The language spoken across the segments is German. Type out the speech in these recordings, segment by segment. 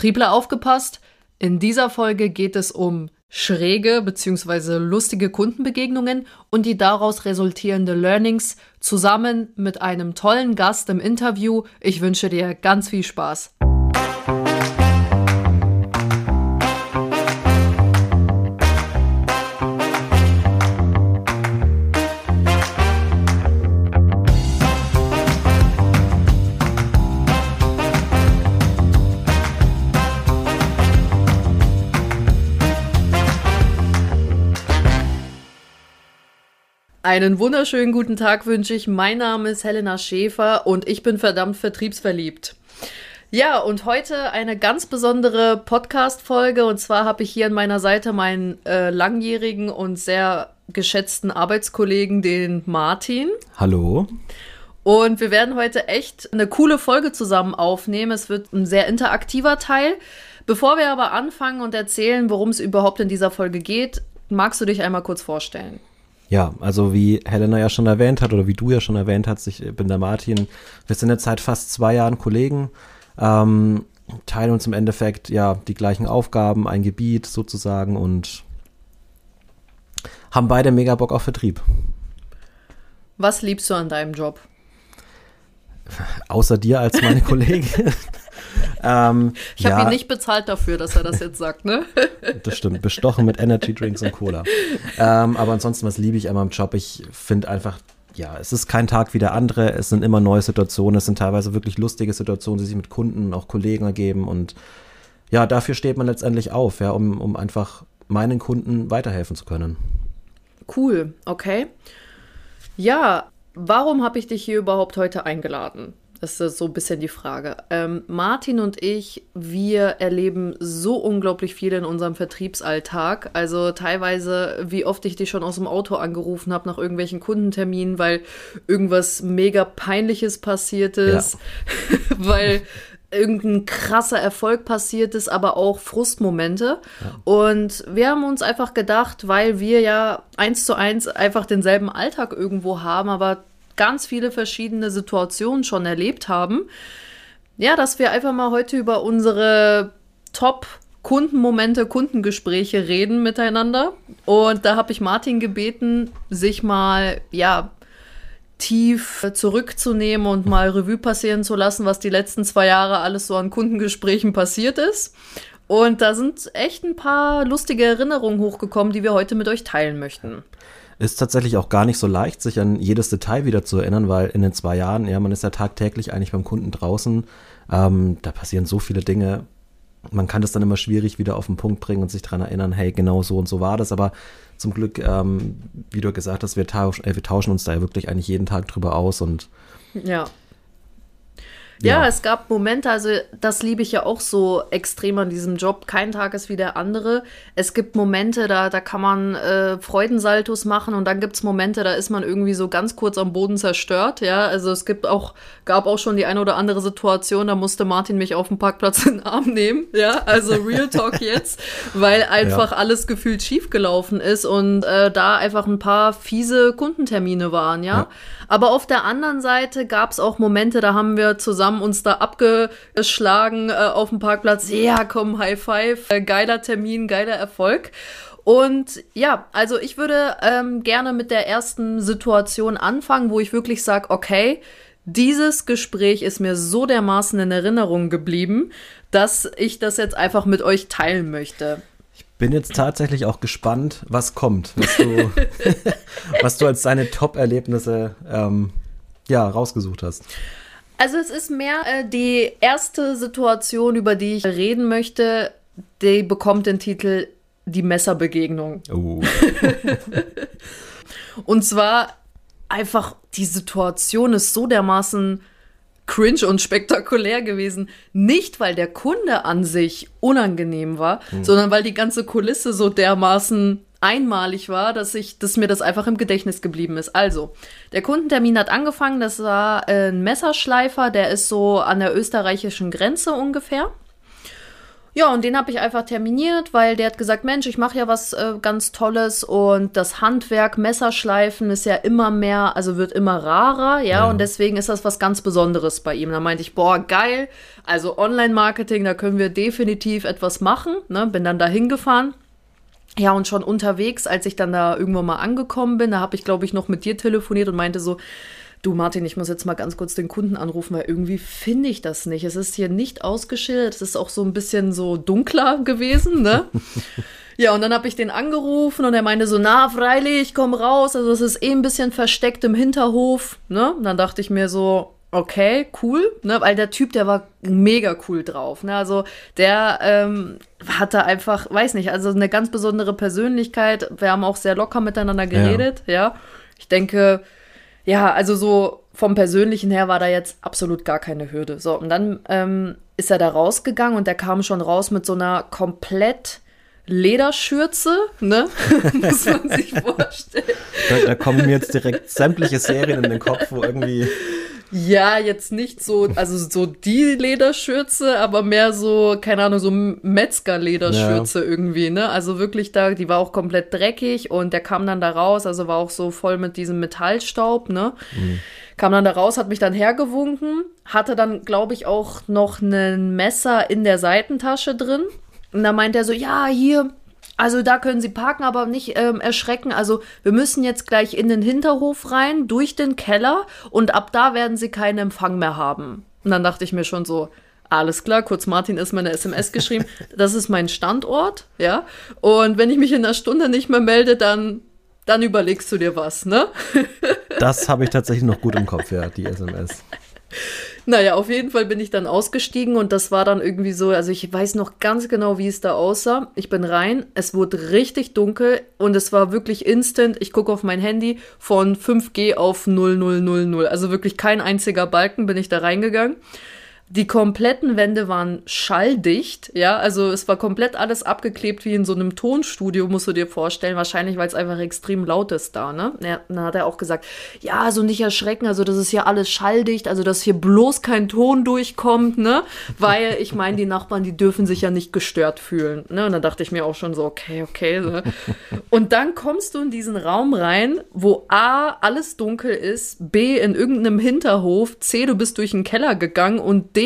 Vertriebler aufgepasst. In dieser Folge geht es um schräge bzw. lustige Kundenbegegnungen und die daraus resultierende Learnings zusammen mit einem tollen Gast im Interview. Ich wünsche dir ganz viel Spaß. Einen wunderschönen guten Tag wünsche ich. Mein Name ist Helena Schäfer und ich bin verdammt vertriebsverliebt. Ja, und heute eine ganz besondere Podcast-Folge. Und zwar habe ich hier an meiner Seite meinen äh, langjährigen und sehr geschätzten Arbeitskollegen, den Martin. Hallo. Und wir werden heute echt eine coole Folge zusammen aufnehmen. Es wird ein sehr interaktiver Teil. Bevor wir aber anfangen und erzählen, worum es überhaupt in dieser Folge geht, magst du dich einmal kurz vorstellen? Ja, also wie Helena ja schon erwähnt hat oder wie du ja schon erwähnt hast, ich bin der Martin. Wir sind jetzt seit fast zwei Jahren Kollegen, ähm, teilen uns im Endeffekt ja die gleichen Aufgaben, ein Gebiet sozusagen und haben beide mega Bock auf Vertrieb. Was liebst du an deinem Job? Außer dir als meine Kollegin. Ähm, ich habe ja, ihn nicht bezahlt dafür, dass er das jetzt sagt, ne? das stimmt. Bestochen mit Energy Drinks und Cola. Ähm, aber ansonsten, was liebe ich an meinem Job? Ich finde einfach, ja, es ist kein Tag wie der andere. Es sind immer neue Situationen. Es sind teilweise wirklich lustige Situationen, die sich mit Kunden, und auch Kollegen ergeben. Und ja, dafür steht man letztendlich auf, ja, um, um einfach meinen Kunden weiterhelfen zu können. Cool, okay. Ja, warum habe ich dich hier überhaupt heute eingeladen? Das ist so ein bisschen die Frage. Ähm, Martin und ich, wir erleben so unglaublich viel in unserem Vertriebsalltag. Also teilweise, wie oft ich dich schon aus dem Auto angerufen habe nach irgendwelchen Kundenterminen, weil irgendwas mega peinliches passiert ist, ja. weil irgendein krasser Erfolg passiert ist, aber auch Frustmomente. Ja. Und wir haben uns einfach gedacht, weil wir ja eins zu eins einfach denselben Alltag irgendwo haben, aber ganz viele verschiedene Situationen schon erlebt haben. Ja, dass wir einfach mal heute über unsere Top Kundenmomente, Kundengespräche reden miteinander. Und da habe ich Martin gebeten, sich mal, ja, tief zurückzunehmen und mal Revue passieren zu lassen, was die letzten zwei Jahre alles so an Kundengesprächen passiert ist. Und da sind echt ein paar lustige Erinnerungen hochgekommen, die wir heute mit euch teilen möchten. Ist tatsächlich auch gar nicht so leicht, sich an jedes Detail wieder zu erinnern, weil in den zwei Jahren, ja, man ist ja tagtäglich eigentlich beim Kunden draußen. Ähm, da passieren so viele Dinge. Man kann das dann immer schwierig wieder auf den Punkt bringen und sich daran erinnern, hey, genau so und so war das. Aber zum Glück, ähm, wie du gesagt hast, wir, tausch, äh, wir tauschen uns da ja wirklich eigentlich jeden Tag drüber aus und ja. Ja, ja, es gab Momente, also das liebe ich ja auch so extrem an diesem Job. Kein Tag ist wie der andere. Es gibt Momente, da, da kann man äh, Freudensaltos machen und dann gibt es Momente, da ist man irgendwie so ganz kurz am Boden zerstört. Ja, also es gibt auch, gab auch schon die eine oder andere Situation, da musste Martin mich auf dem Parkplatz in den Arm nehmen. Ja, also Real Talk jetzt, weil einfach ja. alles gefühlt schief gelaufen ist und äh, da einfach ein paar fiese Kundentermine waren. ja. ja. Aber auf der anderen Seite gab es auch Momente, da haben wir zusammen uns da abgeschlagen äh, auf dem Parkplatz. Ja, komm, High Five, äh, geiler Termin, geiler Erfolg. Und ja, also ich würde ähm, gerne mit der ersten Situation anfangen, wo ich wirklich sage, okay, dieses Gespräch ist mir so dermaßen in Erinnerung geblieben, dass ich das jetzt einfach mit euch teilen möchte bin jetzt tatsächlich auch gespannt, was kommt, was du, was du als deine Top-Erlebnisse ähm, ja, rausgesucht hast. Also es ist mehr äh, die erste Situation, über die ich reden möchte, die bekommt den Titel Die Messerbegegnung. Oh. Und zwar einfach, die Situation ist so dermaßen cringe und spektakulär gewesen. Nicht, weil der Kunde an sich unangenehm war, hm. sondern weil die ganze Kulisse so dermaßen einmalig war, dass ich, dass mir das einfach im Gedächtnis geblieben ist. Also, der Kundentermin hat angefangen, das war ein Messerschleifer, der ist so an der österreichischen Grenze ungefähr. Ja, und den habe ich einfach terminiert, weil der hat gesagt, Mensch, ich mache ja was äh, ganz Tolles und das Handwerk, Messerschleifen ist ja immer mehr, also wird immer rarer, ja, ja. und deswegen ist das was ganz Besonderes bei ihm. Da meinte ich, boah, geil, also Online-Marketing, da können wir definitiv etwas machen, ne? bin dann da hingefahren. Ja, und schon unterwegs, als ich dann da irgendwann mal angekommen bin, da habe ich, glaube ich, noch mit dir telefoniert und meinte so, du Martin, ich muss jetzt mal ganz kurz den Kunden anrufen, weil irgendwie finde ich das nicht. Es ist hier nicht ausgeschildert, es ist auch so ein bisschen so dunkler gewesen, ne? ja, und dann habe ich den angerufen und er meinte so, na, freilich, komm raus, also es ist eh ein bisschen versteckt im Hinterhof, ne? Und dann dachte ich mir so, okay, cool, ne, weil der Typ, der war mega cool drauf, ne, also der ähm, hatte einfach, weiß nicht, also eine ganz besondere Persönlichkeit, wir haben auch sehr locker miteinander geredet, ja, ja. ich denke, ja, also so vom Persönlichen her war da jetzt absolut gar keine Hürde. So, und dann ähm, ist er da rausgegangen und der kam schon raus mit so einer komplett Lederschürze, ne? Muss man sich vorstellen. Da, da, kommen mir jetzt direkt sämtliche Serien in den Kopf, wo irgendwie ja, jetzt nicht so, also so die Lederschürze, aber mehr so, keine Ahnung, so Metzger-Lederschürze ja. irgendwie, ne? Also wirklich da, die war auch komplett dreckig und der kam dann da raus, also war auch so voll mit diesem Metallstaub, ne? Mhm. Kam dann da raus, hat mich dann hergewunken, hatte dann, glaube ich, auch noch ein Messer in der Seitentasche drin. Und da meint er so, ja, hier, also da können Sie parken, aber nicht ähm, erschrecken. Also wir müssen jetzt gleich in den Hinterhof rein, durch den Keller und ab da werden Sie keinen Empfang mehr haben. Und dann dachte ich mir schon so, alles klar, kurz Martin ist meine SMS geschrieben, das ist mein Standort, ja. Und wenn ich mich in einer Stunde nicht mehr melde, dann, dann überlegst du dir was, ne? das habe ich tatsächlich noch gut im Kopf, ja, die SMS. Naja, auf jeden Fall bin ich dann ausgestiegen und das war dann irgendwie so, also ich weiß noch ganz genau, wie es da aussah. Ich bin rein, es wurde richtig dunkel und es war wirklich instant. Ich gucke auf mein Handy von 5G auf 0000. Also wirklich kein einziger Balken bin ich da reingegangen. Die kompletten Wände waren schalldicht, ja, also es war komplett alles abgeklebt wie in so einem Tonstudio, musst du dir vorstellen, wahrscheinlich, weil es einfach extrem laut ist da, ne? Ja, dann hat er auch gesagt, ja, also nicht erschrecken, also das ist hier alles schalldicht, also dass hier bloß kein Ton durchkommt, ne? Weil ich meine, die Nachbarn, die dürfen sich ja nicht gestört fühlen, ne? Und dann dachte ich mir auch schon so, okay, okay. So. Und dann kommst du in diesen Raum rein, wo A, alles dunkel ist, B, in irgendeinem Hinterhof, C, du bist durch den Keller gegangen und D,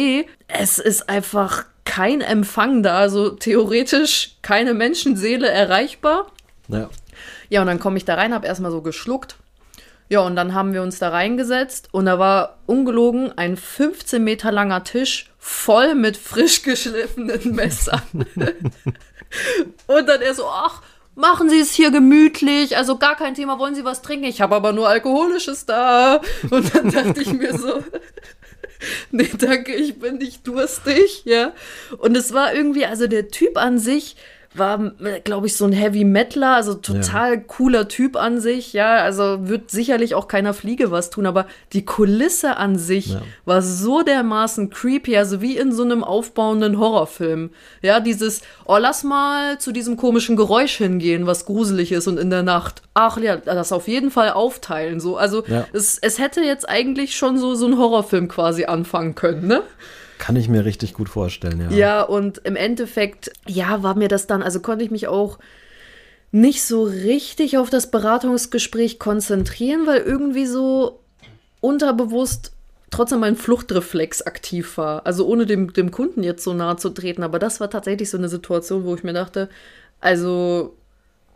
es ist einfach kein Empfang da, also theoretisch keine Menschenseele erreichbar. Ja. Ja, und dann komme ich da rein, habe erstmal so geschluckt. Ja, und dann haben wir uns da reingesetzt und da war ungelogen ein 15 Meter langer Tisch voll mit frisch geschliffenen Messern. und dann er so, ach, machen Sie es hier gemütlich, also gar kein Thema, wollen Sie was trinken? Ich habe aber nur Alkoholisches da. Und dann dachte ich mir so, nee, danke, ich bin nicht durstig, ja. Und es war irgendwie, also der Typ an sich war, glaube ich, so ein Heavy Metaler, also total ja. cooler Typ an sich, ja, also wird sicherlich auch keiner Fliege was tun, aber die Kulisse an sich ja. war so dermaßen creepy, also wie in so einem aufbauenden Horrorfilm. Ja, dieses, oh, lass mal zu diesem komischen Geräusch hingehen, was gruselig ist und in der Nacht. Ach ja, das auf jeden Fall aufteilen, so. Also ja. es, es hätte jetzt eigentlich schon so, so ein Horrorfilm quasi anfangen können, ne? Kann ich mir richtig gut vorstellen, ja. Ja, und im Endeffekt, ja, war mir das dann, also konnte ich mich auch nicht so richtig auf das Beratungsgespräch konzentrieren, weil irgendwie so unterbewusst trotzdem mein Fluchtreflex aktiv war. Also ohne dem, dem Kunden jetzt so nahe zu treten. Aber das war tatsächlich so eine Situation, wo ich mir dachte, also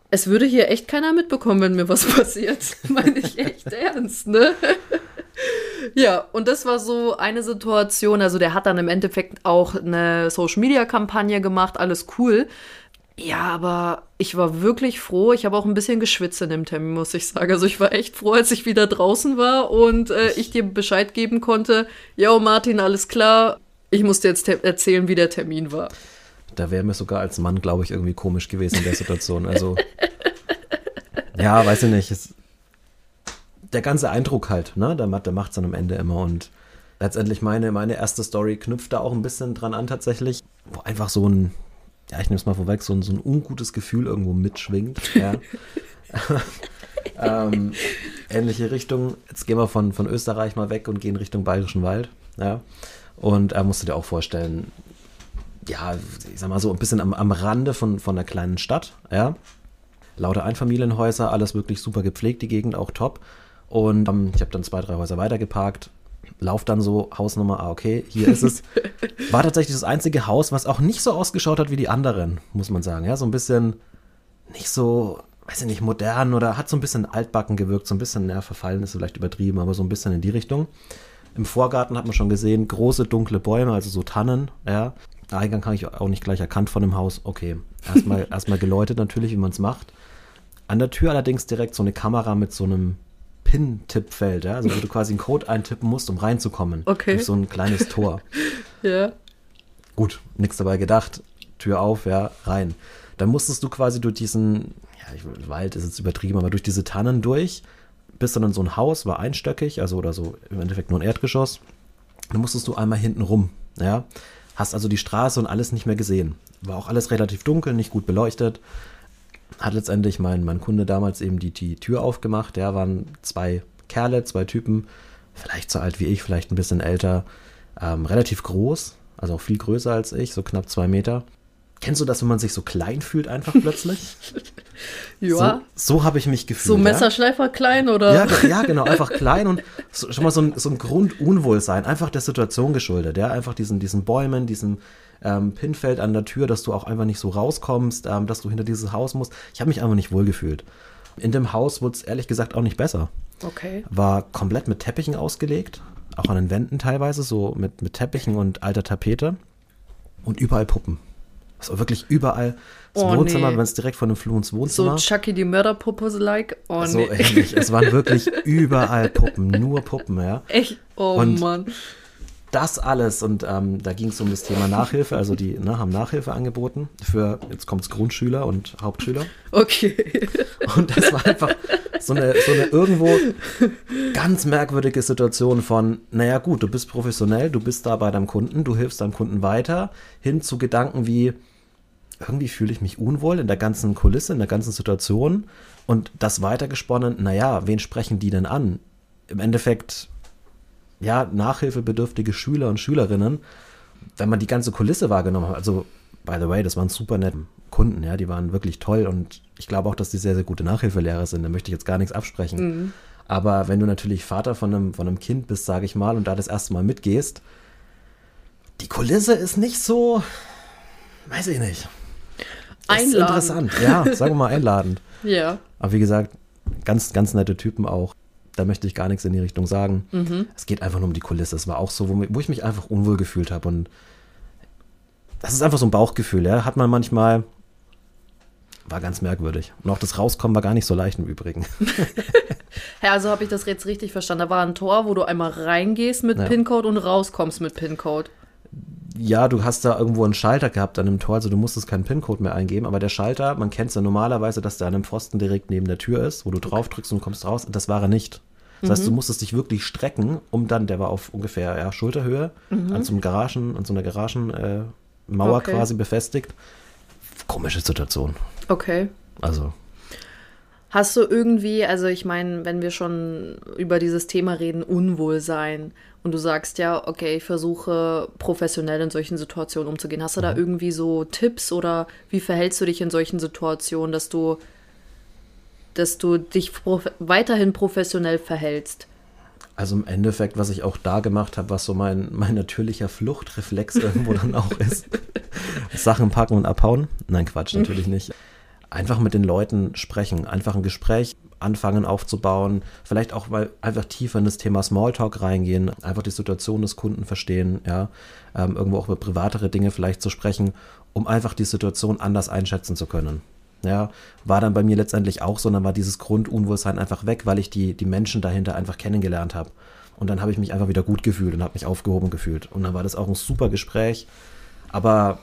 es würde hier echt keiner mitbekommen, wenn mir was passiert. Meine ich echt ernst, ne? Ja, und das war so eine Situation. Also, der hat dann im Endeffekt auch eine Social Media Kampagne gemacht, alles cool. Ja, aber ich war wirklich froh. Ich habe auch ein bisschen geschwitzt in dem Termin, muss ich sagen. Also ich war echt froh, als ich wieder draußen war und äh, ich dir Bescheid geben konnte. Ja, Martin, alles klar. Ich musste jetzt erzählen, wie der Termin war. Da wäre mir sogar als Mann, glaube ich, irgendwie komisch gewesen in der Situation. Also ja, weiß ich nicht. Es, der ganze Eindruck halt, ne? Der, der macht es dann am Ende immer und letztendlich meine, meine erste Story knüpft da auch ein bisschen dran an tatsächlich, wo einfach so ein, ja, ich nehme es mal vorweg, so ein, so ein ungutes Gefühl irgendwo mitschwingt. Ja. ähm, ähnliche Richtung. Jetzt gehen wir von, von Österreich mal weg und gehen Richtung Bayerischen Wald. Ja. Und er musste dir auch vorstellen, ja, ich sag mal so ein bisschen am, am Rande von, von einer kleinen Stadt, ja. Lauter Einfamilienhäuser, alles wirklich super gepflegt, die Gegend auch top. Und ähm, ich habe dann zwei, drei Häuser weiter geparkt, lauf dann so Hausnummer, ah, okay, hier ist es. War tatsächlich das einzige Haus, was auch nicht so ausgeschaut hat wie die anderen, muss man sagen. Ja, so ein bisschen nicht so, weiß ich nicht, modern oder hat so ein bisschen altbacken gewirkt, so ein bisschen, ja, verfallen ist vielleicht übertrieben, aber so ein bisschen in die Richtung. Im Vorgarten hat man schon gesehen, große dunkle Bäume, also so Tannen, ja. Eingang habe ich auch nicht gleich erkannt von dem Haus. Okay, erstmal erstmal geläutet natürlich, wie man es macht. An der Tür allerdings direkt so eine Kamera mit so einem Pin-Tippfeld, ja, also wo du quasi einen Code eintippen musst, um reinzukommen. Okay. Durch so ein kleines Tor. Ja. Gut, nichts dabei gedacht. Tür auf, ja, rein. Dann musstest du quasi durch diesen, ja, ich, Wald ist jetzt übertrieben, aber durch diese Tannen durch, bist dann in so ein Haus, war einstöckig, also oder so im Endeffekt nur ein Erdgeschoss. Dann musstest du einmal hinten rum, ja. Hast also die Straße und alles nicht mehr gesehen. War auch alles relativ dunkel, nicht gut beleuchtet. Hat letztendlich mein, mein Kunde damals eben die, die Tür aufgemacht. Ja, waren zwei Kerle, zwei Typen, vielleicht so alt wie ich, vielleicht ein bisschen älter, ähm, relativ groß, also auch viel größer als ich, so knapp zwei Meter. Kennst du das, wenn man sich so klein fühlt einfach plötzlich? Ja. So, so habe ich mich gefühlt. So ja. Messerschleifer klein oder? Ja, ja, genau, einfach klein und so, schon mal so ein, so ein Grundunwohlsein, einfach der Situation geschuldet, ja, einfach diesen, diesen Bäumen, diesem ähm, Pinfeld an der Tür, dass du auch einfach nicht so rauskommst, ähm, dass du hinter dieses Haus musst. Ich habe mich einfach nicht wohlgefühlt. In dem Haus wurde es ehrlich gesagt auch nicht besser. Okay. War komplett mit Teppichen ausgelegt, auch an den Wänden teilweise, so mit, mit Teppichen und alter Tapete und überall Puppen. Also wirklich überall. Das Oh, Wohnzimmer, nee. wenn es direkt von dem Flur ins So Wohnzimmer. Chucky die Mörderpuppe-like. Oh so nee. ähnlich. Es waren wirklich überall Puppen, nur Puppen, ja. Echt? Oh Und- Mann. Das alles und ähm, da ging es um das Thema Nachhilfe, also die ne, haben Nachhilfe angeboten für, jetzt kommt es Grundschüler und Hauptschüler. Okay. Und das war einfach so eine, so eine irgendwo ganz merkwürdige Situation von, naja gut, du bist professionell, du bist da bei deinem Kunden, du hilfst deinem Kunden weiter, hin zu Gedanken wie, irgendwie fühle ich mich unwohl in der ganzen Kulisse, in der ganzen Situation und das weitergesponnen, naja, wen sprechen die denn an? Im Endeffekt, ja, nachhilfebedürftige Schüler und Schülerinnen, wenn man die ganze Kulisse wahrgenommen hat, also by the way, das waren super nette Kunden, ja, die waren wirklich toll und ich glaube auch, dass die sehr, sehr gute Nachhilfelehrer sind, da möchte ich jetzt gar nichts absprechen. Aber wenn du natürlich Vater von einem, von einem Kind bist, sage ich mal, und da das erste Mal mitgehst, die Kulisse ist nicht so, weiß ich nicht. Ist Einladend. interessant, ja, sagen wir mal einladend. Ja. Aber wie gesagt, ganz, ganz nette Typen auch. Da möchte ich gar nichts in die Richtung sagen. Es geht einfach nur um die Kulisse. Es war auch so, wo, wo ich mich einfach unwohl gefühlt habe. Und das ist einfach so ein Bauchgefühl, ja. Hat man manchmal. War ganz merkwürdig. Und auch das Rauskommen war gar nicht so leicht im Übrigen. Ja, also habe ich das jetzt richtig verstanden. Da war ein Tor, wo du einmal reingehst mit Ja. PIN-Code und rauskommst mit PIN-Code. Ja, du hast da irgendwo einen Schalter gehabt an dem Tor, also du musstest keinen PIN-Code mehr eingeben, aber der Schalter, man kennt es ja normalerweise, dass der an einem Pfosten direkt neben der Tür ist, wo du drauf drückst und kommst raus. Das war er nicht. Das Mhm. heißt, du musstest dich wirklich strecken, um dann, der war auf ungefähr ja, Schulterhöhe, an so einem Garagen, an so einer Garagenmauer äh, Mhm. Okay. quasi befestigt. Komische Situation. Okay. Also, Hast du irgendwie, also ich meine, wenn wir schon über dieses Thema reden, Unwohlsein, und du sagst ja, okay, ich versuche professionell in solchen Situationen umzugehen. Hast du Mhm. da irgendwie so Tipps oder wie verhältst du dich in solchen Situationen, dass du, dass du dich prof weiterhin professionell verhältst? Also im Endeffekt, was ich auch da gemacht habe, was so mein, mein natürlicher Fluchtreflex irgendwo dann auch ist. Sachen packen und abhauen. Nein, Quatsch, natürlich nicht. Einfach mit den Leuten sprechen, einfach ein Gespräch anfangen aufzubauen, vielleicht auch mal einfach tiefer in das Thema Smalltalk reingehen, einfach die Situation des Kunden verstehen, ja, ähm, irgendwo auch über privatere Dinge vielleicht zu sprechen, um einfach die Situation anders einschätzen zu können. Ja, war dann bei mir letztendlich auch so, dann war dieses Grundunwohlsein einfach weg, weil ich die, die Menschen dahinter einfach kennengelernt habe. Und dann habe ich mich einfach wieder gut gefühlt und habe mich aufgehoben gefühlt. Und dann war das auch ein super Gespräch. Aber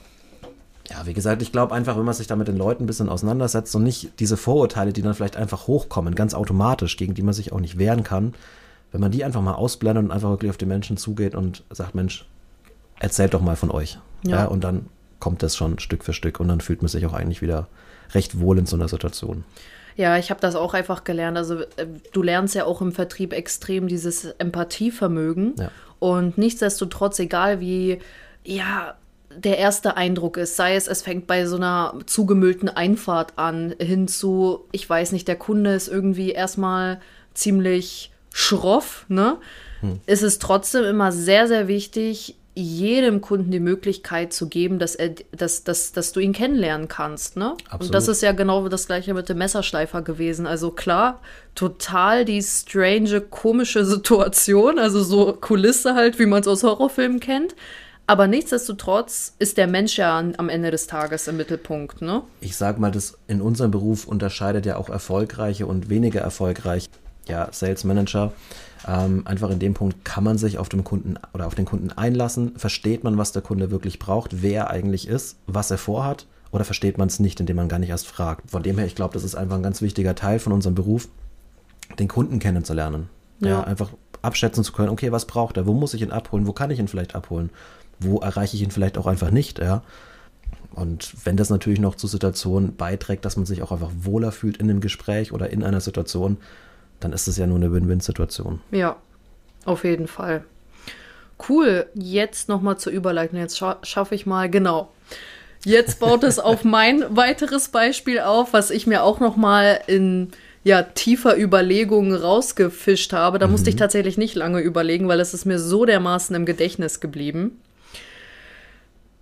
ja, wie gesagt, ich glaube einfach, wenn man sich da mit den Leuten ein bisschen auseinandersetzt und nicht diese Vorurteile, die dann vielleicht einfach hochkommen, ganz automatisch, gegen die man sich auch nicht wehren kann, wenn man die einfach mal ausblendet und einfach wirklich auf die Menschen zugeht und sagt, Mensch, erzählt doch mal von euch. Ja. Ja. und dann kommt das schon Stück für Stück und dann fühlt man sich auch eigentlich wieder recht wohl in so einer Situation. Ja, ich habe das auch einfach gelernt. Also äh, du lernst ja auch im Vertrieb extrem dieses Empathievermögen. Ja. Und nichtsdestotrotz, egal wie, ja, der erste Eindruck ist. Sei es, es fängt bei so einer zugemüllten Einfahrt an, hinzu, ich weiß nicht, der Kunde ist irgendwie erstmal ziemlich schroff, ne? Hm. Ist es trotzdem immer sehr, sehr wichtig, jedem Kunden die Möglichkeit zu geben, dass, er, dass, dass, dass du ihn kennenlernen kannst. Ne? Absolut. Und das ist ja genau das gleiche mit dem Messerschleifer gewesen. Also klar, total die strange, komische Situation, also so Kulisse halt, wie man es aus Horrorfilmen kennt. Aber nichtsdestotrotz ist der Mensch ja am Ende des Tages im Mittelpunkt, ne? Ich sag mal, das in unserem Beruf unterscheidet ja auch erfolgreiche und weniger erfolgreiche ja, Sales Manager. Ähm, einfach in dem Punkt kann man sich auf den Kunden oder auf den Kunden einlassen. Versteht man, was der Kunde wirklich braucht, wer er eigentlich ist, was er vorhat, oder versteht man es nicht, indem man gar nicht erst fragt. Von dem her, ich glaube, das ist einfach ein ganz wichtiger Teil von unserem Beruf, den Kunden kennenzulernen. Ja. ja, einfach abschätzen zu können, okay, was braucht er, wo muss ich ihn abholen, wo kann ich ihn vielleicht abholen, wo erreiche ich ihn vielleicht auch einfach nicht, ja. Und wenn das natürlich noch zur Situation beiträgt, dass man sich auch einfach wohler fühlt in dem Gespräch oder in einer Situation, dann ist es ja nur eine Win-Win-Situation. Ja, auf jeden Fall. Cool, jetzt nochmal zur Überleitung. Jetzt scha schaffe ich mal, genau. Jetzt baut es auf mein weiteres Beispiel auf, was ich mir auch nochmal in ja, tiefer Überlegungen rausgefischt habe. Da mhm. musste ich mhm. tatsächlich nicht lange überlegen, weil es ist mir so dermaßen im Gedächtnis geblieben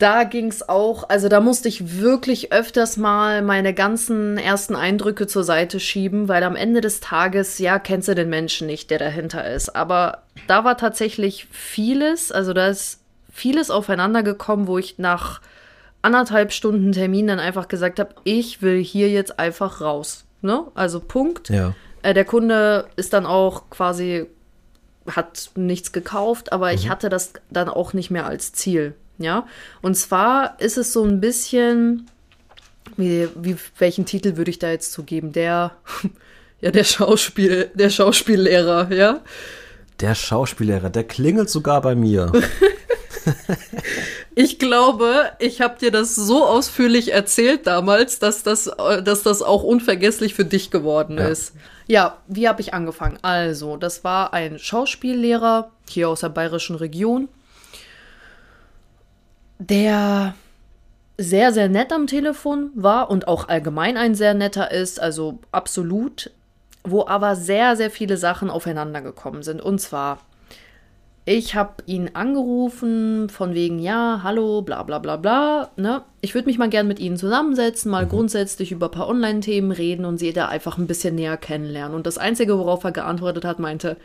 da ging es auch, also da musste ich wirklich öfters mal meine ganzen ersten Eindrücke zur Seite schieben, weil am Ende des Tages, ja, kennst du den Menschen nicht, der dahinter ist. Aber da war tatsächlich vieles, also da ist vieles aufeinander gekommen, wo ich nach anderthalb Stunden Termin dann einfach gesagt habe, ich will hier jetzt einfach raus. Ne? Also Punkt. Ja. Äh, der Kunde ist dann auch quasi, hat nichts gekauft, aber mhm. ich hatte das dann auch nicht mehr als Ziel. Ja, und zwar ist es so ein bisschen, wie, wie welchen Titel würde ich da jetzt zugeben? Der, ja, der Schauspiel, der Schauspiellehrer, ja. Der Schauspiellehrer, der klingelt sogar bei mir. ich glaube, ich habe dir das so ausführlich erzählt damals, dass das, dass das auch unvergesslich für dich geworden ja. ist. Ja, wie habe ich angefangen? Also, das war ein Schauspiellehrer hier aus der bayerischen Region der sehr, sehr nett am Telefon war und auch allgemein ein sehr netter ist, also absolut, wo aber sehr, sehr viele Sachen aufeinander gekommen sind. Und zwar, ich habe ihn angerufen von wegen, ja, hallo, bla bla bla bla. Ne? Ich würde mich mal gern mit Ihnen zusammensetzen, mal mhm. grundsätzlich über ein paar Online-Themen reden und Sie da einfach ein bisschen näher kennenlernen. Und das Einzige, worauf er geantwortet hat, meinte,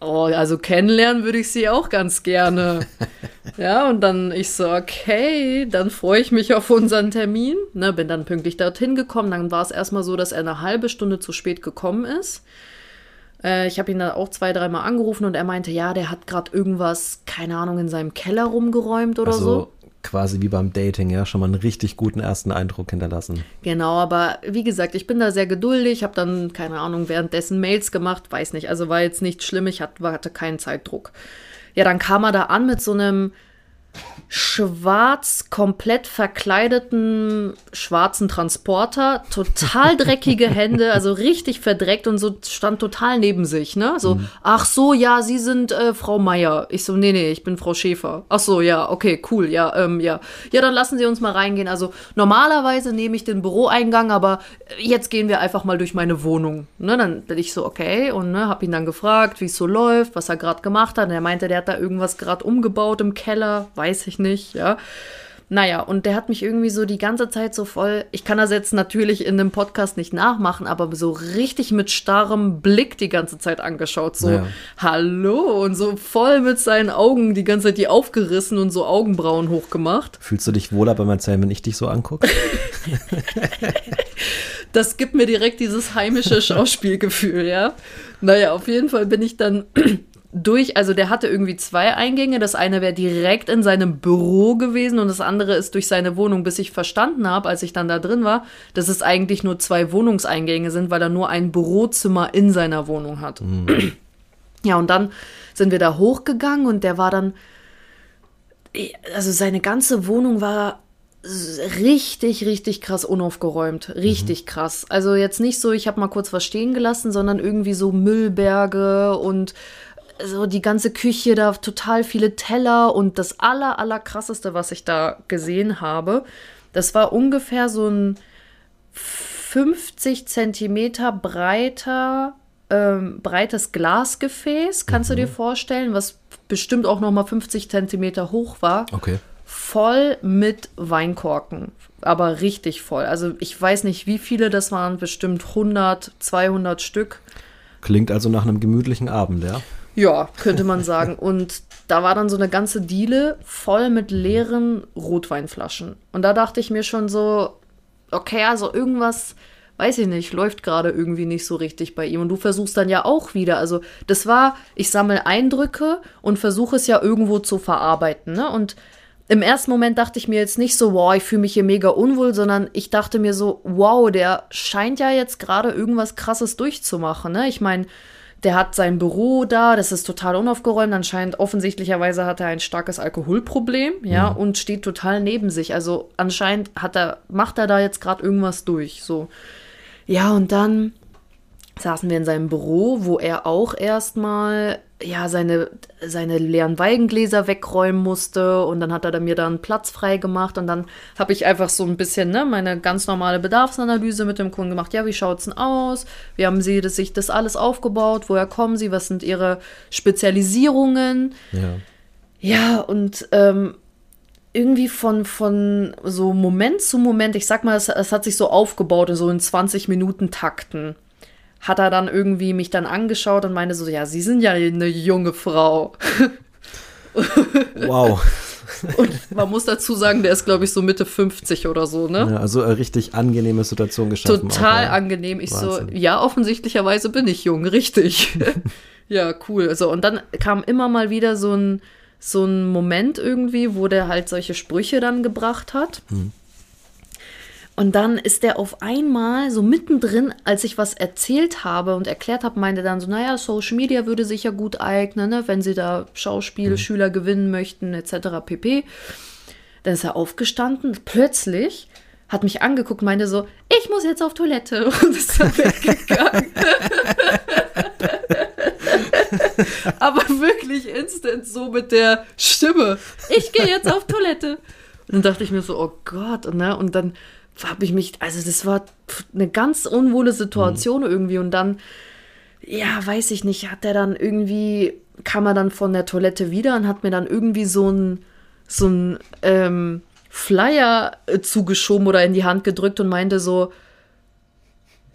Oh, also kennenlernen würde ich sie auch ganz gerne. ja, und dann ich so, okay, dann freue ich mich auf unseren Termin. Ne, bin dann pünktlich dorthin gekommen. Dann war es erstmal so, dass er eine halbe Stunde zu spät gekommen ist. Äh, ich habe ihn dann auch zwei, dreimal angerufen und er meinte, ja, der hat gerade irgendwas, keine Ahnung, in seinem Keller rumgeräumt oder also, so quasi wie beim Dating, ja, schon mal einen richtig guten ersten Eindruck hinterlassen. Genau, aber wie gesagt, ich bin da sehr geduldig, habe dann, keine Ahnung, währenddessen Mails gemacht, weiß nicht, also war jetzt nicht schlimm, ich hatte keinen Zeitdruck. Ja, dann kam er da an mit so einem schwarz, komplett verkleideten schwarzen Transporter, total dreckige Hände, also richtig verdreckt und so stand total neben sich, ne? So, mhm. ach so, ja, Sie sind äh, Frau Meier. Ich so, nee, nee, ich bin Frau Schäfer. Ach so, ja, okay, cool, ja, ähm, ja. Ja, dann lassen Sie uns mal reingehen. Also normalerweise nehme ich den Büroeingang, aber jetzt gehen wir einfach mal durch meine Wohnung. Ne? Dann bin ich so, okay, und ne, hab ihn dann gefragt, wie es so läuft, was er gerade gemacht hat. Und er meinte, der hat da irgendwas gerade umgebaut im Keller, weiß ich nicht, ja. Naja, und der hat mich irgendwie so die ganze Zeit so voll, ich kann das jetzt natürlich in dem Podcast nicht nachmachen, aber so richtig mit starrem Blick die ganze Zeit angeschaut. So, ja. hallo, und so voll mit seinen Augen die ganze Zeit die aufgerissen und so Augenbrauen hochgemacht. Fühlst du dich wohler beim Erzählen, wenn ich dich so angucke? das gibt mir direkt dieses heimische Schauspielgefühl, ja. Naja, auf jeden Fall bin ich dann durch, also der hatte irgendwie zwei Eingänge. Das eine wäre direkt in seinem Büro gewesen und das andere ist durch seine Wohnung, bis ich verstanden habe, als ich dann da drin war, dass es eigentlich nur zwei Wohnungseingänge sind, weil er nur ein Bürozimmer in seiner Wohnung hat. Mhm. Ja, und dann sind wir da hochgegangen und der war dann, also seine ganze Wohnung war richtig, richtig krass unaufgeräumt. Richtig mhm. krass. Also jetzt nicht so, ich habe mal kurz was stehen gelassen, sondern irgendwie so Müllberge und so die ganze Küche, da total viele Teller und das aller, aller krasseste, was ich da gesehen habe, das war ungefähr so ein 50 Zentimeter breiter, ähm, breites Glasgefäß, kannst mhm. du dir vorstellen, was bestimmt auch noch mal 50 Zentimeter hoch war. Okay. Voll mit Weinkorken, aber richtig voll. Also ich weiß nicht, wie viele das waren, bestimmt 100, 200 Stück. Klingt also nach einem gemütlichen Abend, ja? Ja, könnte man sagen. Und da war dann so eine ganze Diele voll mit leeren Rotweinflaschen. Und da dachte ich mir schon so, okay, also irgendwas, weiß ich nicht, läuft gerade irgendwie nicht so richtig bei ihm. Und du versuchst dann ja auch wieder. Also das war, ich sammle Eindrücke und versuche es ja irgendwo zu verarbeiten. Ne? Und im ersten Moment dachte ich mir jetzt nicht so, wow, ich fühle mich hier mega unwohl, sondern ich dachte mir so, wow, der scheint ja jetzt gerade irgendwas Krasses durchzumachen. Ne? Ich meine, der hat sein Büro da, das ist total unaufgeräumt. Anscheinend, offensichtlicherweise hat er ein starkes Alkoholproblem, ja, mhm. und steht total neben sich. Also anscheinend hat er, macht er da jetzt gerade irgendwas durch. So. Ja, und dann saßen wir in seinem Büro, wo er auch erstmal ja seine, seine leeren Weingläser wegräumen musste und dann hat er mir dann Platz frei gemacht und dann habe ich einfach so ein bisschen ne, meine ganz normale Bedarfsanalyse mit dem Kunden gemacht. Ja, wie schaut es denn aus? Wie haben Sie das, sich das alles aufgebaut? Woher kommen Sie? Was sind Ihre Spezialisierungen? Ja, ja und ähm, irgendwie von, von so Moment zu Moment, ich sag mal, es, es hat sich so aufgebaut, so in 20 Minuten Takten hat er dann irgendwie mich dann angeschaut und meinte so, ja, Sie sind ja eine junge Frau. Wow. Und man muss dazu sagen, der ist, glaube ich, so Mitte 50 oder so, ne? Ja, also eine richtig angenehme Situation geschaffen. Total auch, angenehm. Ich Wahnsinn. so, ja, offensichtlicherweise bin ich jung, richtig. ja, cool. Also, und dann kam immer mal wieder so ein, so ein Moment irgendwie, wo der halt solche Sprüche dann gebracht hat. Hm. Und dann ist der auf einmal so mittendrin, als ich was erzählt habe und erklärt habe, meinte dann so, naja, Social Media würde sich ja gut eignen, ne, wenn sie da Schauspielschüler mhm. gewinnen möchten, etc. pp. Dann ist er aufgestanden, plötzlich hat mich angeguckt, meinte so, ich muss jetzt auf Toilette und ist dann weggegangen. Aber wirklich instant so mit der Stimme, ich gehe jetzt auf Toilette. Und dann dachte ich mir so, oh Gott, ne? Und dann habe ich mich, also das war eine ganz unwohle Situation mhm. irgendwie und dann, ja, weiß ich nicht, hat er dann irgendwie, kam er dann von der Toilette wieder und hat mir dann irgendwie so ein, so ein ähm, Flyer äh, zugeschoben oder in die Hand gedrückt und meinte so,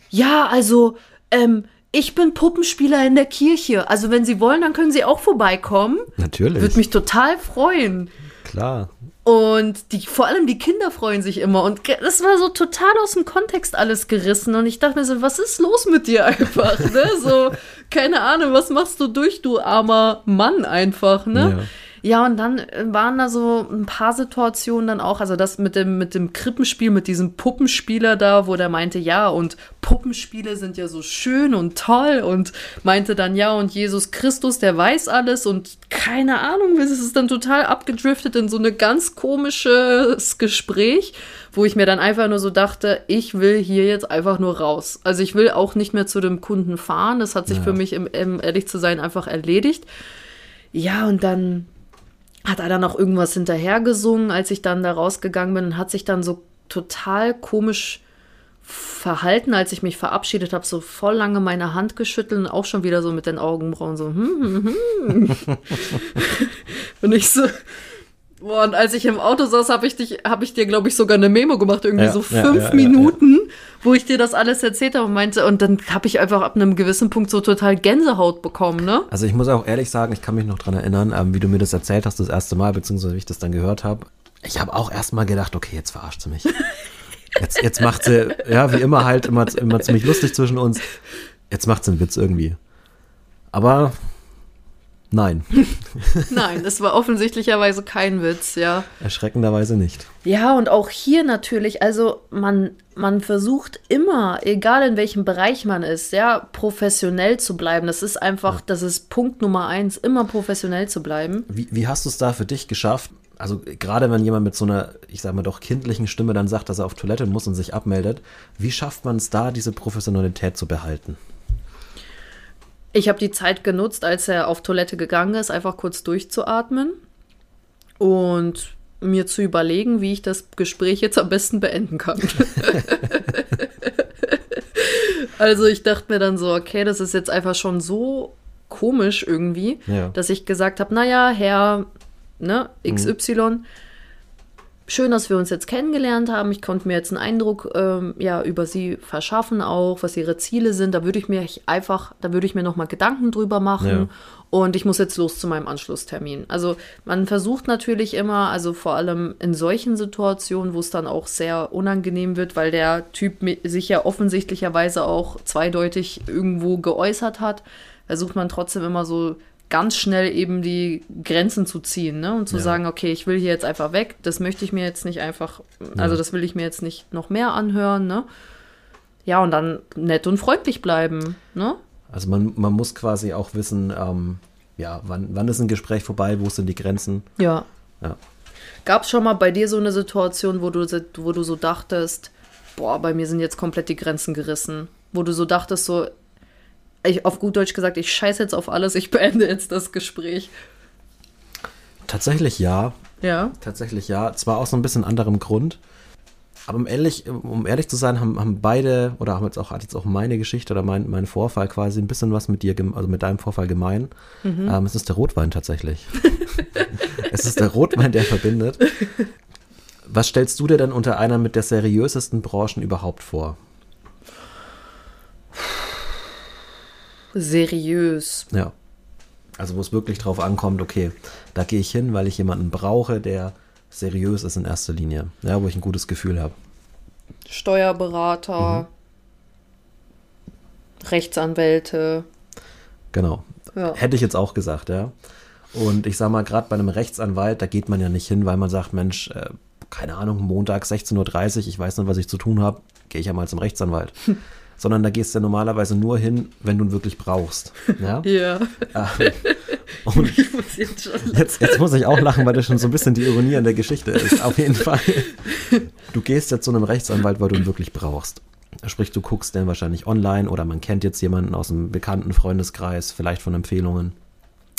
ja, also, ähm, ich bin Puppenspieler in der Kirche. Also, wenn Sie wollen, dann können Sie auch vorbeikommen. Natürlich. Würde mich total freuen. Klar. Und die, vor allem die Kinder freuen sich immer. Und das war so total aus dem Kontext alles gerissen. Und ich dachte mir so, was ist los mit dir einfach? Ne? So, keine Ahnung, was machst du durch, du armer Mann einfach, ne? Ja. Ja, und dann äh, waren da so ein paar Situationen dann auch, also das mit dem, mit dem Krippenspiel, mit diesem Puppenspieler da, wo der meinte, ja, und Puppenspiele sind ja so schön und toll und meinte dann, ja, und Jesus Christus, der weiß alles und keine Ahnung, es ist dann total abgedriftet in so ein ganz komisches Gespräch, wo ich mir dann einfach nur so dachte, ich will hier jetzt einfach nur raus. Also ich will auch nicht mehr zu dem Kunden fahren, das hat sich ja. für mich, im, im ehrlich zu sein, einfach erledigt. Ja, und dann hat er dann auch irgendwas hinterhergesungen, als ich dann da rausgegangen bin und hat sich dann so total komisch verhalten, als ich mich verabschiedet habe, so voll lange meine Hand geschüttelt und auch schon wieder so mit den Augenbrauen so hm, hm, hm. und ich so Boah, und als ich im Auto saß, habe ich dich, habe ich dir, glaube ich, sogar eine Memo gemacht, irgendwie ja, so fünf ja, Minuten, wo ich dir das alles erzählt habe und meinte, und dann habe ich einfach ab einem gewissen Punkt so total Gänsehaut bekommen, ne? Also ich muss auch ehrlich sagen, ich kann mich noch dran erinnern, ähm, wie du mir das erzählt hast, das erste Mal, beziehungsweise wie ich das dann gehört habe. Ich habe auch erst mal gedacht, okay, jetzt verarscht sie mich. Jetzt, jetzt macht sie, ja, wie immer halt, immer, immer ziemlich lustig zwischen uns. Jetzt macht sie einen Witz irgendwie. Aber Nein. Nein, es war offensichtlicherweise kein Witz, ja. Erschreckenderweise nicht. Ja, und auch hier natürlich, also man, man versucht immer, egal in welchem Bereich man ist, ja, professionell zu bleiben. Das ist einfach, ja. das ist Punkt Nummer eins, immer professionell zu bleiben. Wie, wie hast du es da für dich geschafft? Also gerade wenn jemand mit so einer, ich sag mal doch, kindlichen Stimme dann sagt, dass er auf Toilette muss und sich abmeldet, wie schafft man es da, diese Professionalität zu behalten? Ich habe die Zeit genutzt, als er auf Toilette gegangen ist, einfach kurz durchzuatmen und mir zu überlegen, wie ich das Gespräch jetzt am besten beenden kann. also ich dachte mir dann so, okay, das ist jetzt einfach schon so komisch irgendwie, Ja. dass ich gesagt habe, naja, Herr ne, XY, schön, dass wir uns jetzt kennengelernt haben. Ich konnte mir jetzt einen Eindruck ähm, ja, über sie verschaffen, auch was ihre Ziele sind. Da würde ich mir einfach, da würde ich mir nochmal Gedanken drüber machen. Ja. Und ich muss jetzt los zu meinem Anschlusstermin. Also man versucht natürlich immer, also vor allem in solchen Situationen, wo es dann auch sehr unangenehm wird, weil der Typ sich ja offensichtlicherweise auch zweideutig irgendwo geäußert hat, versucht man trotzdem immer so ganz schnell eben die Grenzen zu ziehen ne? und zu Ja. sagen, okay, ich will hier jetzt einfach weg, das möchte ich mir jetzt nicht einfach, also Ja. das will ich mir jetzt nicht noch mehr anhören, ne? Ja, und dann nett und freundlich bleiben, ne? Also man, man muss quasi auch wissen, ähm, ja, wann, wann ist ein Gespräch vorbei, wo sind die Grenzen? Ja. Ja. Gab es schon mal bei dir so eine Situation, wo du, wo du so dachtest, boah, bei mir sind jetzt komplett die Grenzen gerissen? Wo du so dachtest, so, ich, auf gut Deutsch gesagt, ich scheiße jetzt auf alles, ich beende jetzt das Gespräch. Tatsächlich ja, Ja. tatsächlich ja. Zwar aus so ein bisschen anderem Grund. Aber um ehrlich, um ehrlich zu sein, haben, haben beide, oder haben jetzt auch, hat jetzt auch meine Geschichte oder mein, mein Vorfall quasi ein bisschen was mit dir, also mit deinem Vorfall gemein. Ähm, es ist der Rotwein tatsächlich. es ist der Rotwein, der verbindet. Was stellst du dir denn unter einer mit der seriösesten Branchen überhaupt vor? Seriös. Ja. Also wo es wirklich drauf ankommt, okay, da gehe ich hin, weil ich jemanden brauche, der seriös ist in erster Linie. Ja, wo ich ein gutes Gefühl habe. Steuerberater, Rechtsanwälte. Genau. Ja. Hätte ich jetzt auch gesagt, ja. Und ich sag mal, gerade bei einem Rechtsanwalt, da geht man ja nicht hin, weil man sagt, Mensch, äh, keine Ahnung, Montag 16.30 Uhr, ich weiß nicht, was ich zu tun habe, gehe ich ja mal zum Rechtsanwalt. Sondern da gehst du ja normalerweise nur hin, wenn du ihn wirklich brauchst. Ja? Ja. Ähm, Und jetzt Jetzt, jetzt muss ich auch lachen, weil das schon so ein bisschen die Ironie an der Geschichte ist. Auf jeden Fall. Du gehst jetzt zu einem Rechtsanwalt, weil du ihn wirklich brauchst. Sprich, du guckst den wahrscheinlich online oder man kennt jetzt jemanden aus einem bekannten Freundeskreis, vielleicht von Empfehlungen.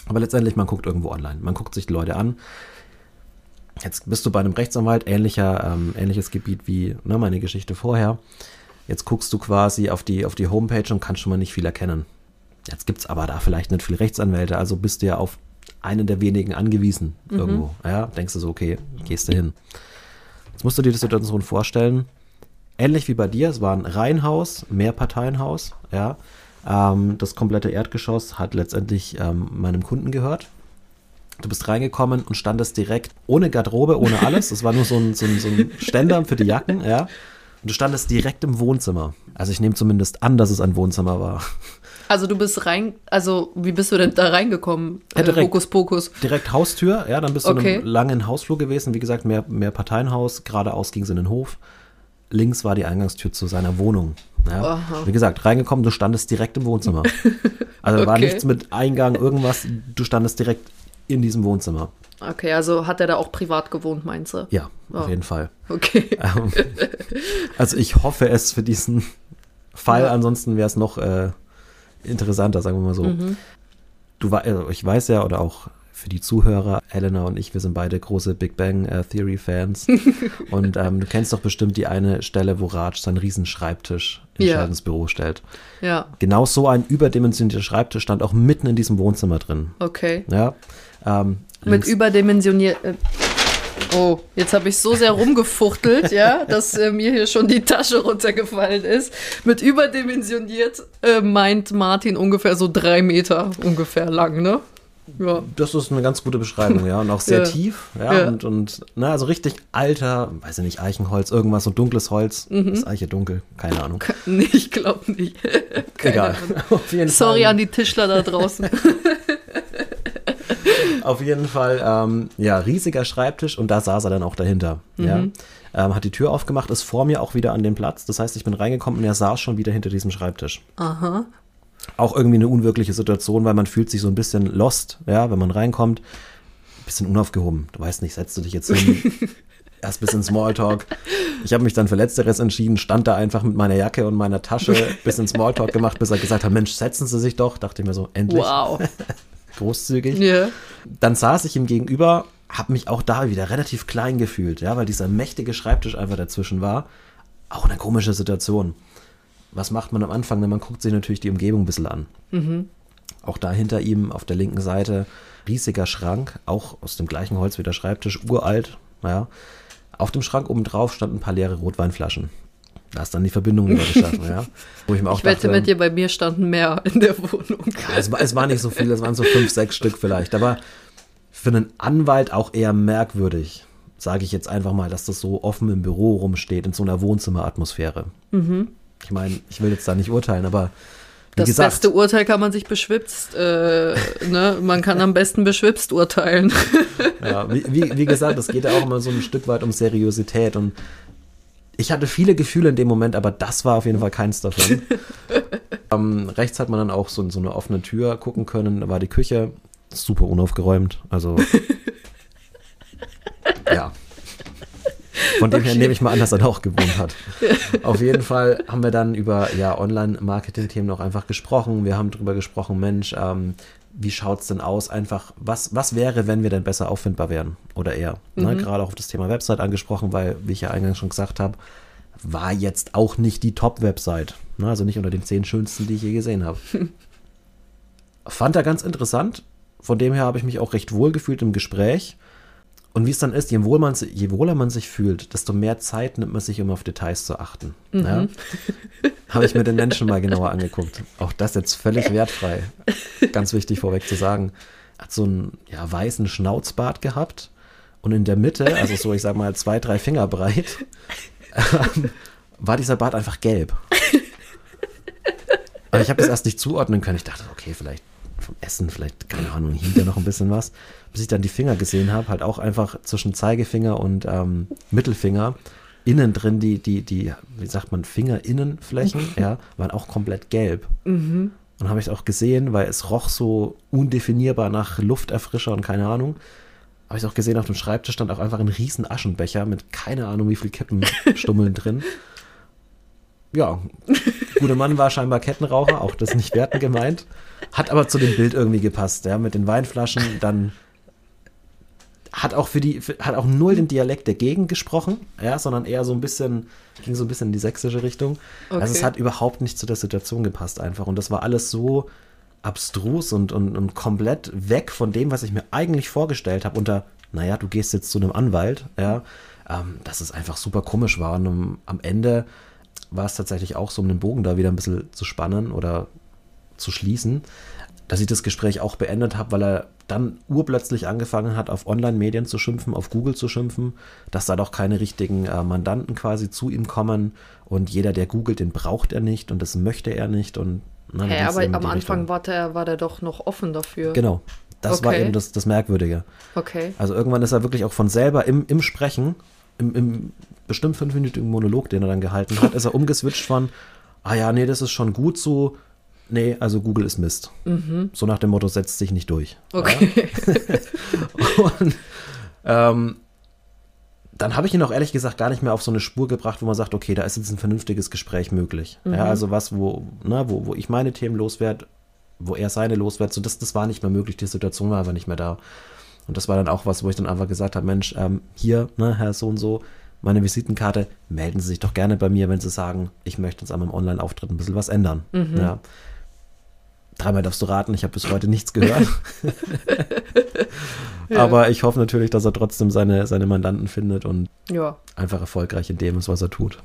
Aber letztendlich, man guckt irgendwo online. Man guckt sich die Leute an. Jetzt bist du bei einem Rechtsanwalt, ähnlicher, ähm, ähnliches Gebiet wie ne, meine Geschichte vorher. Jetzt guckst du quasi auf die, auf die Homepage und kannst schon mal nicht viel erkennen. Jetzt gibt es aber da vielleicht nicht viele Rechtsanwälte, also bist du ja auf einen der wenigen angewiesen irgendwo. Ja, denkst du so, okay, gehst du hin. Jetzt musst du dir die Situation vorstellen, ähnlich wie bei dir, es war ein Reihenhaus, Mehrparteienhaus, ja. Ähm, das komplette Erdgeschoss hat letztendlich ähm, meinem Kunden gehört. Du bist reingekommen und standest direkt ohne Garderobe, ohne alles. Es war nur so ein, so, ein, so ein Ständer für die Jacken, ja. Und du standest direkt im Wohnzimmer. Also ich nehme zumindest an, dass es ein Wohnzimmer war. Also du bist rein, also wie bist du denn da reingekommen? Ja, Äh, direkt. Hokus Pokus. Direkt Haustür, ja, dann bist du in Okay. einem langen Hausflur gewesen. Wie gesagt, mehr, mehr Parteienhaus. Geradeaus ging es in den Hof. Links war die Eingangstür zu seiner Wohnung. Ja. Wie gesagt, reingekommen, du standest direkt im Wohnzimmer. Also war Okay. nichts mit Eingang, irgendwas. Du standest direkt in diesem Wohnzimmer. Okay, also hat er da auch privat gewohnt, meinst du? Ja, auf Oh. jeden Fall. Okay. Ähm, also ich hoffe es für diesen Fall, Ja. ansonsten wäre es noch äh, interessanter, sagen wir mal so. Mhm. Du also ich weiß ja, oder auch für die Zuhörer, Elena und ich, wir sind beide große Big Bang äh, Theory Fans. und ähm, du kennst doch bestimmt die eine Stelle, wo Raj seinen riesen Schreibtisch in Ja. Sheldons Büro stellt. Ja, Genau so ein überdimensionierter Schreibtisch stand auch mitten in diesem Wohnzimmer drin. okay. Ja. Ähm, Mit links- überdimensioniert. Äh, oh, jetzt habe ich so sehr rumgefuchtelt, ja, dass äh, mir hier schon die Tasche runtergefallen ist. Mit überdimensioniert äh, meint Martin ungefähr so drei Meter ungefähr lang, ne? Ja. Das ist eine ganz gute Beschreibung, ja. Und auch sehr Ja. tief, ja. Ja. Und, und na, also richtig alter, weiß ich nicht, Eichenholz, irgendwas, so dunkles Holz. Mhm. Ist Eiche dunkel? Keine Ahnung. Nee, ich glaube nicht. Keine Egal. Sorry Fall, an die Tischler da draußen. Auf jeden Fall, ähm, ja, riesiger Schreibtisch und da saß er dann auch dahinter. Ja. Mhm. Ähm, hat die Tür aufgemacht, ist vor mir auch wieder an den Platz. Das heißt, ich bin reingekommen und er saß schon wieder hinter diesem Schreibtisch. Aha. Auch irgendwie eine unwirkliche Situation, weil man fühlt sich so ein bisschen lost, ja, wenn man reinkommt. Bisschen unaufgehoben. Du weißt nicht, setzt du dich jetzt hin. erst bis in Smalltalk. Ich habe mich dann für Letzteres entschieden, stand da einfach mit meiner Jacke und meiner Tasche bis in Smalltalk gemacht, bis er gesagt hat, Mensch, setzen Sie sich doch. Dachte ich mir so, endlich. Wow. Großzügig. Ja. Dann saß ich ihm gegenüber, habe mich auch da wieder relativ klein gefühlt, ja, weil dieser mächtige Schreibtisch einfach dazwischen war. Auch eine komische Situation. Was macht man am Anfang? Na, Man guckt sich natürlich die Umgebung ein bisschen an. Auch da hinter ihm auf der linken Seite riesiger Schrank, auch aus dem gleichen Holz wie der Schreibtisch, uralt. Ja. Auf dem Schrank oben drauf standen ein paar leere Rotweinflaschen. Da ist dann die Verbindung wieder geschaffen, ja. Wo ich mir auch Ich wette dachte, mit dir, bei mir standen mehr in der Wohnung. ja, es, war, es war nicht so viel, es waren so fünf, sechs Stück vielleicht. Aber für einen Anwalt auch eher merkwürdig, sage ich jetzt einfach mal, dass das so offen im Büro rumsteht, in so einer Wohnzimmeratmosphäre. Ich meine, ich will jetzt da nicht urteilen, aber wie Das gesagt, beste Urteil kann man sich beschwipst, äh, ne? Man kann am besten beschwipst urteilen. Ja, wie, wie, wie gesagt, es geht ja auch immer so ein Stück weit um Seriosität und ich hatte viele Gefühle in dem Moment, aber das war auf jeden Fall keins davon. ähm, rechts hat man dann auch so, so eine offene Tür gucken können, da war die Küche super unaufgeräumt, also ja. Von dem her nehme ich mal an, dass er da auch gewohnt hat. Auf jeden Fall haben wir dann über ja, Online-Marketing-Themen noch einfach gesprochen. Wir haben darüber gesprochen, Mensch, ähm, wie schaut es denn aus? Einfach, was, was wäre, wenn wir denn besser auffindbar wären? Oder eher. Ne? Gerade auch auf das Thema Website angesprochen, weil, wie ich ja eingangs schon gesagt habe, war jetzt auch nicht die Top-Website. Ne? Also nicht unter den zehn schönsten, die ich je gesehen habe. Fand er ganz interessant. Von dem her habe ich mich auch recht wohl gefühlt im Gespräch. Und wie es dann ist, je, wohl man, je wohler man sich fühlt, desto mehr Zeit nimmt man sich, um auf Details zu achten. Ja? Habe ich mir den Menschen mal genauer angeguckt. Auch das jetzt völlig wertfrei. Ganz wichtig vorweg zu sagen. Hat so einen ja, weißen Schnauzbart gehabt und in der Mitte, also so ich sag mal zwei, drei Finger breit, ähm, war dieser Bart einfach gelb. Aber ich habe das erst nicht zuordnen können. Ich dachte, okay, vielleicht vom Essen, vielleicht, keine Ahnung, hielt ja noch ein bisschen was. Bis ich dann die Finger gesehen habe, halt auch einfach zwischen Zeigefinger und ähm, Mittelfinger, innen drin die, die, die, wie sagt man, Fingerinnenflächen, ja, waren auch komplett gelb. Und habe ich auch gesehen, weil es roch so undefinierbar nach Lufterfrischer und keine Ahnung. Habe ich auch gesehen, auf dem Schreibtisch stand auch einfach ein riesen Aschenbecher mit keine Ahnung wie viel Kippenstummeln drin. Ja, guter Mann war scheinbar Kettenraucher, auch das nicht werten gemeint. Hat aber zu dem Bild irgendwie gepasst, ja, mit den Weinflaschen, dann hat auch für die, hat auch null den Dialekt der Gegend gesprochen, ja, sondern eher so ein bisschen, ging so ein bisschen in die sächsische Richtung. Also es Okay. hat überhaupt nicht zu der Situation gepasst einfach. Und das war alles so abstrus und, und, und komplett weg von dem, was ich mir eigentlich vorgestellt habe, unter, naja, du gehst jetzt zu einem Anwalt, ja, ähm, dass es einfach super komisch war. Und um, am Ende war es tatsächlich auch so, um den Bogen da wieder ein bisschen zu spannen oder zu schließen, dass ich das Gespräch auch beendet habe, weil er dann urplötzlich angefangen hat, auf Online-Medien zu schimpfen, auf Google zu schimpfen, dass da doch keine richtigen äh, Mandanten quasi zu ihm kommen und jeder, der googelt, den braucht er nicht und das möchte er nicht und na, ging's aber am Anfang war der, war der doch noch offen dafür. Genau, das war Okay. eben das, das Merkwürdige. Okay. Also irgendwann ist er wirklich auch von selber im, im Sprechen, im, im bestimmt fünfminütigen Monolog, den er dann gehalten hat, ist er umgeswitcht von, ah ja, nee, das ist schon gut so, nee, also Google ist Mist. So nach dem Motto, setzt sich nicht durch. Okay. Und ähm, dann habe ich ihn auch ehrlich gesagt gar nicht mehr auf so eine Spur gebracht, wo man sagt, okay, da ist jetzt ein vernünftiges Gespräch möglich. Ja, also was, wo, ne, wo, wo ich meine Themen loswerde, wo er seine loswert, so das, das war nicht mehr möglich, die Situation war einfach nicht mehr da. Und das war dann auch was, wo ich dann einfach gesagt habe, Mensch, ähm, hier, ne, Herr so und so, meine Visitenkarte, melden Sie sich doch gerne bei mir, wenn Sie sagen, ich möchte jetzt an meinem Online-Auftritt ein bisschen was ändern. Ja. Dreimal darfst du raten, ich habe bis heute nichts gehört. Aber ich hoffe natürlich, dass er trotzdem seine, seine Mandanten findet und ja. einfach erfolgreich in dem ist, was er tut.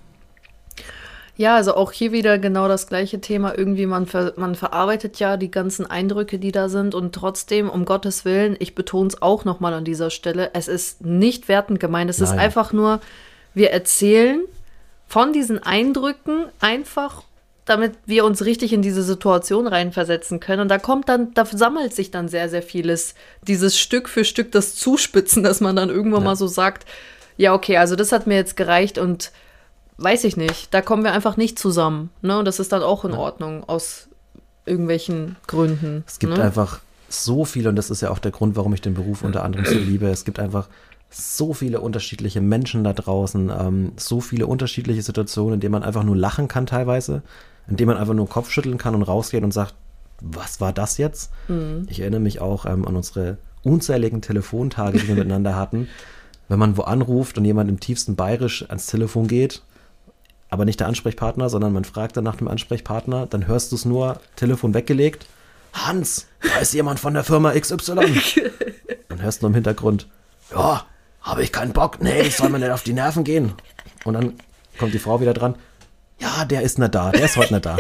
Ja, also auch hier wieder genau das gleiche Thema. Irgendwie, man, ver man verarbeitet ja die ganzen Eindrücke, die da sind. Und trotzdem, um Gottes Willen, ich betone es auch nochmal an dieser Stelle, es ist nicht wertend gemeint. Es ist Nein. einfach nur, wir erzählen von diesen Eindrücken einfach, damit wir uns richtig in diese Situation reinversetzen können. Und da kommt dann, da sammelt sich dann sehr, sehr vieles. Dieses Stück für Stück das Zuspitzen, dass man dann irgendwann Ja. mal so sagt, ja, okay, also das hat mir jetzt gereicht und weiß ich nicht, da kommen wir einfach nicht zusammen. Ne? Und das ist dann auch in Ordnung aus irgendwelchen Gründen. Es gibt ne? einfach so viel und das ist ja auch der Grund, warum ich den Beruf unter anderem so liebe. Es gibt einfach so viele unterschiedliche Menschen da draußen, ähm, so viele unterschiedliche Situationen, in denen man einfach nur lachen kann teilweise, in denen man einfach nur Kopf schütteln kann und rausgeht und sagt, was war das jetzt? Mhm. Ich erinnere mich auch ähm, an unsere unzähligen Telefontage, die wir miteinander hatten. Wenn man wo anruft und jemand im tiefsten Bayerisch ans Telefon geht, aber nicht der Ansprechpartner, sondern man fragt dann nach dem Ansprechpartner, dann hörst du es nur, Telefon weggelegt. Hans, da ist jemand von der Firma XY. Dann hörst du nur im Hintergrund, ja, habe ich keinen Bock, nee, ich soll mir nicht auf die Nerven gehen. Und dann kommt die Frau wieder dran, ja, der ist nicht da, der ist heute nicht da.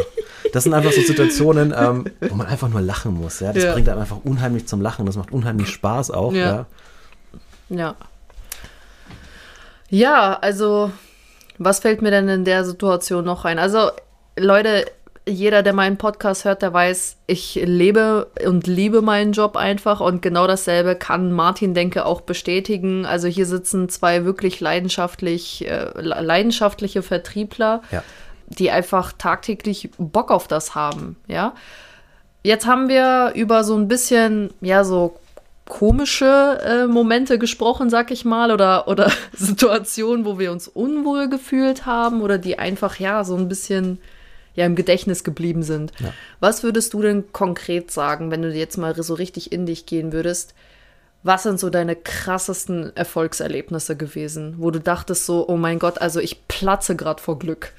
Das sind einfach so Situationen, ähm, wo man einfach nur lachen muss. Ja? Das ja. bringt einem einfach unheimlich zum Lachen. Das macht unheimlich Spaß auch. Ja. Ja. ja. ja, also was fällt mir denn in der Situation noch ein? Also, Leute, jeder, der meinen Podcast hört, der weiß, ich lebe und liebe meinen Job einfach und genau dasselbe kann Martin, denke, auch bestätigen. Also hier sitzen zwei wirklich leidenschaftlich, äh, leidenschaftliche Vertriebler, ja. die einfach tagtäglich Bock auf das haben, ja. Jetzt haben wir über so ein bisschen, ja, so komische äh, Momente gesprochen, sag ich mal, oder, oder Situationen, wo wir uns unwohl gefühlt haben oder die einfach, ja, so ein bisschen ja im Gedächtnis geblieben sind. Ja. Was würdest du denn konkret sagen, wenn du jetzt mal so richtig in dich gehen würdest? Was sind so deine krassesten Erfolgserlebnisse gewesen, wo du dachtest so, oh mein Gott, also ich platze gerade vor Glück?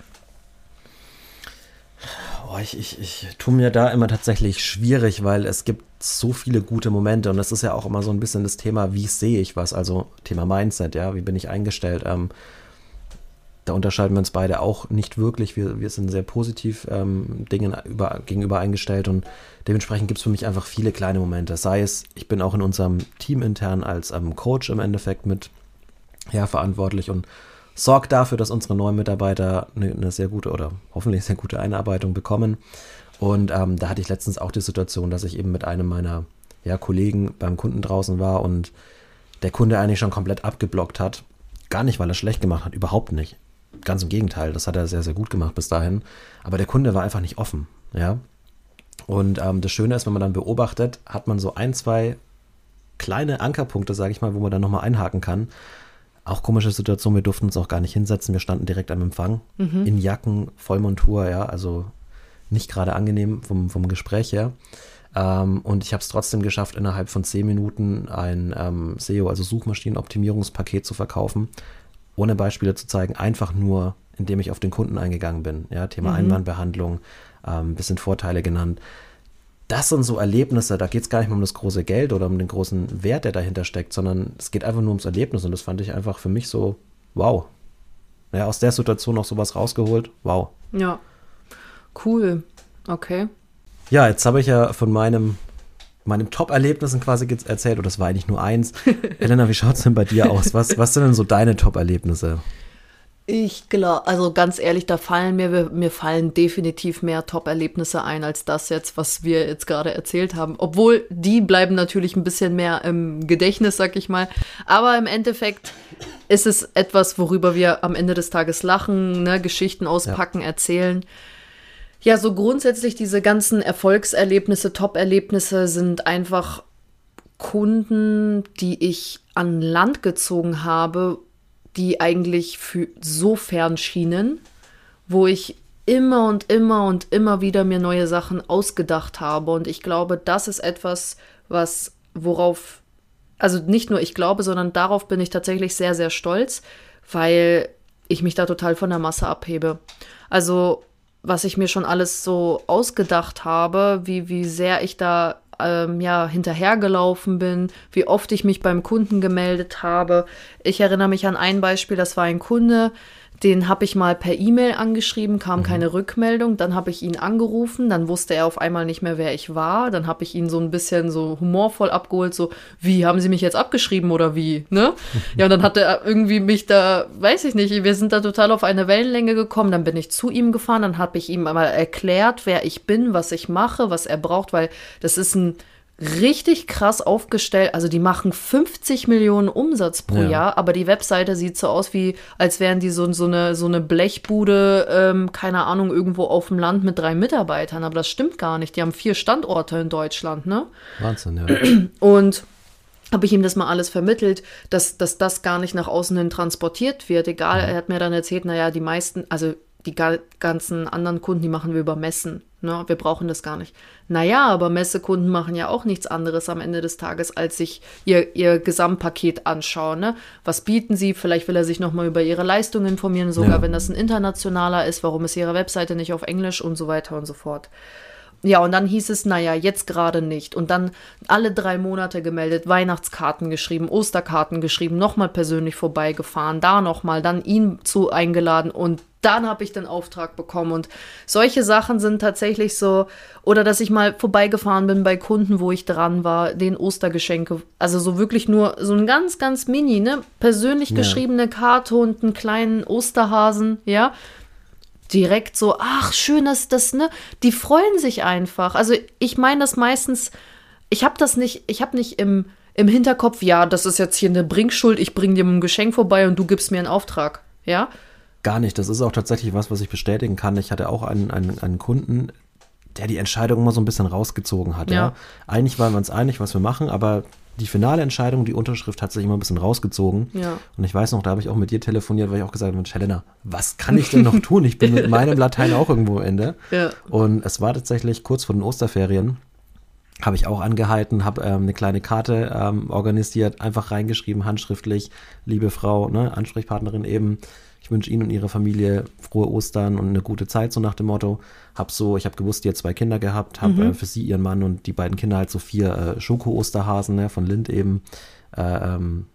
Oh, ich, ich, ich tue mir da immer tatsächlich schwierig, weil es gibt so viele gute Momente und das ist ja auch immer so ein bisschen das Thema, wie sehe ich was, also Thema Mindset, ja, wie bin ich eingestellt. Ähm, da unterscheiden wir uns beide auch nicht wirklich. Wir, wir sind sehr positiv ähm, Dingen über, gegenüber eingestellt und dementsprechend gibt es für mich einfach viele kleine Momente. Sei es, ich bin auch in unserem Team intern als ähm, Coach im Endeffekt mit ja, verantwortlich und sorge dafür, dass unsere neuen Mitarbeiter eine, eine, sehr gute oder hoffentlich sehr gute Einarbeitung bekommen. Und ähm, da hatte ich letztens auch die Situation, dass ich eben mit einem meiner ja, Kollegen beim Kunden draußen war und der Kunde eigentlich schon komplett abgeblockt hat. Gar nicht, weil er schlecht gemacht hat, überhaupt nicht. Ganz im Gegenteil, das hat er sehr, sehr gut gemacht bis dahin. Aber der Kunde war einfach nicht offen, ja. Und ähm, das Schöne ist, wenn man dann beobachtet, hat man so ein, zwei kleine Ankerpunkte, sage ich mal, wo man dann nochmal einhaken kann. Auch komische Situation, wir durften uns auch gar nicht hinsetzen, wir standen direkt am Empfang, mhm. in Jacken, Vollmontur, ja, also nicht gerade angenehm vom, vom Gespräch her. Ähm, und ich habe es trotzdem geschafft, innerhalb von zehn Minuten ein ähm, SEO, also Suchmaschinenoptimierungspaket zu verkaufen, ohne Beispiele zu zeigen, einfach nur, indem ich auf den Kunden eingegangen bin. Ja, Thema mhm. Einwandbehandlung, ein ähm, bisschen Vorteile genannt. Das sind so Erlebnisse, da geht es gar nicht mehr um das große Geld oder um den großen Wert, der dahinter steckt, sondern es geht einfach nur ums Erlebnis und das fand ich einfach für mich so, wow. Ja, aus der Situation noch sowas rausgeholt, wow. Ja, cool. Okay. Ja, jetzt habe ich ja von meinem meinen Top-Erlebnissen quasi erzählt, oder das war eigentlich nur eins. Elena, wie schaut es denn bei dir aus? Was, was sind denn so deine Top-Erlebnisse? Ich glaube, also ganz ehrlich, da fallen mir, mir fallen definitiv mehr Top-Erlebnisse ein als das jetzt, was wir jetzt gerade erzählt haben. Obwohl die bleiben natürlich ein bisschen mehr im Gedächtnis, sag ich mal. Aber im Endeffekt ist es etwas, worüber wir am Ende des Tages lachen, ne, Geschichten auspacken, ja. erzählen. Ja, so grundsätzlich diese ganzen Erfolgserlebnisse, Top-Erlebnisse sind einfach Kunden, die ich an Land gezogen habe, die eigentlich für so fern schienen, wo ich immer und immer und immer wieder mir neue Sachen ausgedacht habe. Und ich glaube, das ist etwas, was, worauf, also nicht nur ich glaube, sondern darauf bin ich tatsächlich sehr, sehr stolz, weil ich mich da total von der Masse abhebe. Also was ich mir schon alles so ausgedacht habe, wie, wie sehr ich da ähm, ja, hinterhergelaufen bin, wie oft ich mich beim Kunden gemeldet habe. Ich erinnere mich an ein Beispiel, das war ein Kunde, den habe ich mal per E-Mail angeschrieben, kam mhm. keine Rückmeldung. Dann habe ich ihn angerufen, dann wusste er auf einmal nicht mehr, wer ich war. Dann habe ich ihn so ein bisschen so humorvoll abgeholt, so, wie, haben Sie mich jetzt abgeschrieben oder wie? Ne? ja, und dann hat er irgendwie mich da, weiß ich nicht, wir sind da total auf eine Wellenlänge gekommen. Dann bin ich zu ihm gefahren, dann habe ich ihm einmal erklärt, wer ich bin, was ich mache, was er braucht, weil das ist ein richtig krass aufgestellt. Also die machen 50 Millionen Umsatz pro ja. Jahr, aber die Webseite sieht so aus wie, als wären die so, so, eine, so eine Blechbude, ähm, keine Ahnung, irgendwo auf dem Land mit drei Mitarbeitern. Aber das stimmt gar nicht. Die haben vier Standorte in Deutschland, ne? Wahnsinn, ja. Und habe ich ihm das mal alles vermittelt, dass, dass das gar nicht nach außen hin transportiert wird. Egal, er hat mir dann erzählt, naja, die meisten, also die ganzen anderen Kunden, die machen wir über Messen. Ne? Wir brauchen das gar nicht. Naja, aber Messekunden machen ja auch nichts anderes am Ende des Tages, als sich ihr, ihr Gesamtpaket anschauen. Ne? Was bieten sie? Vielleicht will er sich nochmal über ihre Leistungen informieren, sogar ja. wenn das ein internationaler ist. Warum ist ihre Webseite nicht auf Englisch und so weiter und so fort. Ja, und dann hieß es, naja, jetzt gerade nicht. Und dann alle drei Monate gemeldet, Weihnachtskarten geschrieben, Osterkarten geschrieben, nochmal persönlich vorbeigefahren, da nochmal, dann ihn zu eingeladen und dann habe ich den Auftrag bekommen. Und solche Sachen sind tatsächlich so, oder dass ich mal vorbeigefahren bin bei Kunden, wo ich dran war, den Ostergeschenke, also so wirklich nur so ein ganz, ganz mini, ne, persönlich ja. geschriebene Karte und einen kleinen Osterhasen, ja direkt so, ach, schön, dass das, ne? Die freuen sich einfach. Also ich meine das meistens, ich habe das nicht, ich habe nicht im, im Hinterkopf, ja, das ist jetzt hier eine Bringschuld, ich bringe dir ein Geschenk vorbei und du gibst mir einen Auftrag, ja? Gar nicht. Das ist auch tatsächlich was, was ich bestätigen kann. Ich hatte auch einen, einen, einen Kunden, der die Entscheidung immer so ein bisschen rausgezogen hat. Ja. ja. Eigentlich waren wir uns einig, was wir machen, aber die finale Entscheidung, die Unterschrift hat sich immer ein bisschen rausgezogen. Ja. Und ich weiß noch, da habe ich auch mit dir telefoniert, weil ich auch gesagt habe, Helena, was kann ich denn noch tun? Ich bin mit meinem Latein auch irgendwo am Ende. Ja. Und es war tatsächlich kurz vor den Osterferien, habe ich auch angehalten, habe ähm, eine kleine Karte ähm, organisiert, einfach reingeschrieben, handschriftlich, liebe Frau, ne, Ansprechpartnerin eben, ich wünsche Ihnen und Ihrer Familie frohe Ostern und eine gute Zeit, so nach dem Motto. Hab so, ich habe gewusst, ihr zwei Kinder gehabt, habe mhm. äh, für sie, ihren Mann und die beiden Kinder halt so vier äh, Schoko-Osterhasen ne, von Lind eben. Äh, ähm,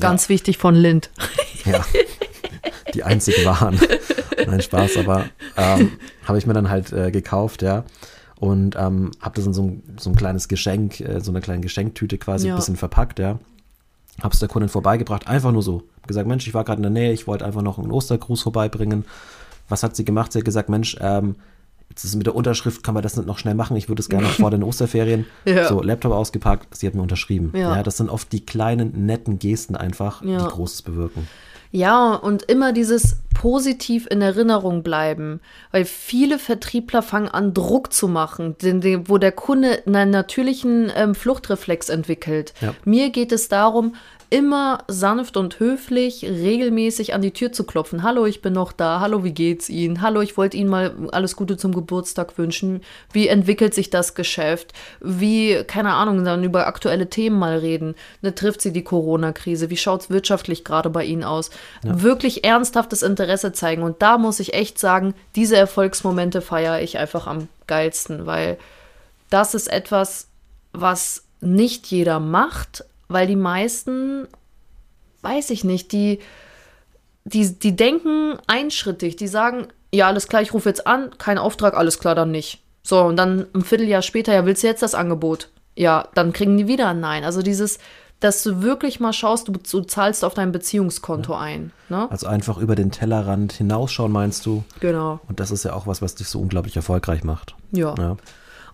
Ganz ja. wichtig von Lind. Ja, die einzigen waren. Nein, Spaß, aber ähm, habe ich mir dann halt äh, gekauft, ja und ähm, habe das in so ein, so ein kleines Geschenk, äh, so eine kleine Geschenktüte quasi ja. ein bisschen verpackt, ja. Hab's der Kundin vorbeigebracht, einfach nur so. Gesagt, Mensch, ich war gerade in der Nähe, ich wollte einfach noch einen Ostergruß vorbeibringen. Was hat sie gemacht? Sie hat gesagt, Mensch, ähm, jetzt ist mit der Unterschrift, kann man das nicht noch schnell machen? Ich würde es gerne vor den Osterferien. Ja. So, Laptop ausgepackt, sie hat mir unterschrieben. Ja. ja. das sind oft die kleinen, netten Gesten einfach, ja. die Großes bewirken. Ja, und immer dieses positiv in Erinnerung bleiben, weil viele Vertriebler fangen an, Druck zu machen, wo der Kunde einen natürlichen ähm, Fluchtreflex entwickelt. Ja. Mir geht es darum, immer sanft und höflich regelmäßig an die Tür zu klopfen. Hallo, ich bin noch da. Hallo, wie geht's Ihnen? Hallo, ich wollte Ihnen mal alles Gute zum Geburtstag wünschen. Wie entwickelt sich das Geschäft? Wie, keine Ahnung, dann über aktuelle Themen mal reden. Ne, trifft Sie die Corona-Krise? Wie schaut's wirtschaftlich gerade bei Ihnen aus? Ja. Wirklich ernsthaftes Interesse zeigen. Und da muss ich echt sagen, diese Erfolgsmomente feiere ich einfach am geilsten, weil das ist etwas, was nicht jeder macht, weil die meisten, weiß ich nicht, die, die, die denken einschrittig, die sagen, ja, alles klar, ich rufe jetzt an, kein Auftrag, alles klar, dann nicht. So, und dann ein Vierteljahr später, ja, willst du jetzt das Angebot? Ja, dann kriegen die wieder ein Nein. Also dieses, dass du wirklich mal schaust, du, du zahlst auf dein Beziehungskonto ja. ein. Ne? Also einfach über den Tellerrand hinausschauen, meinst du? Genau. Und das ist ja auch was, was dich so unglaublich erfolgreich macht. Ja. ja.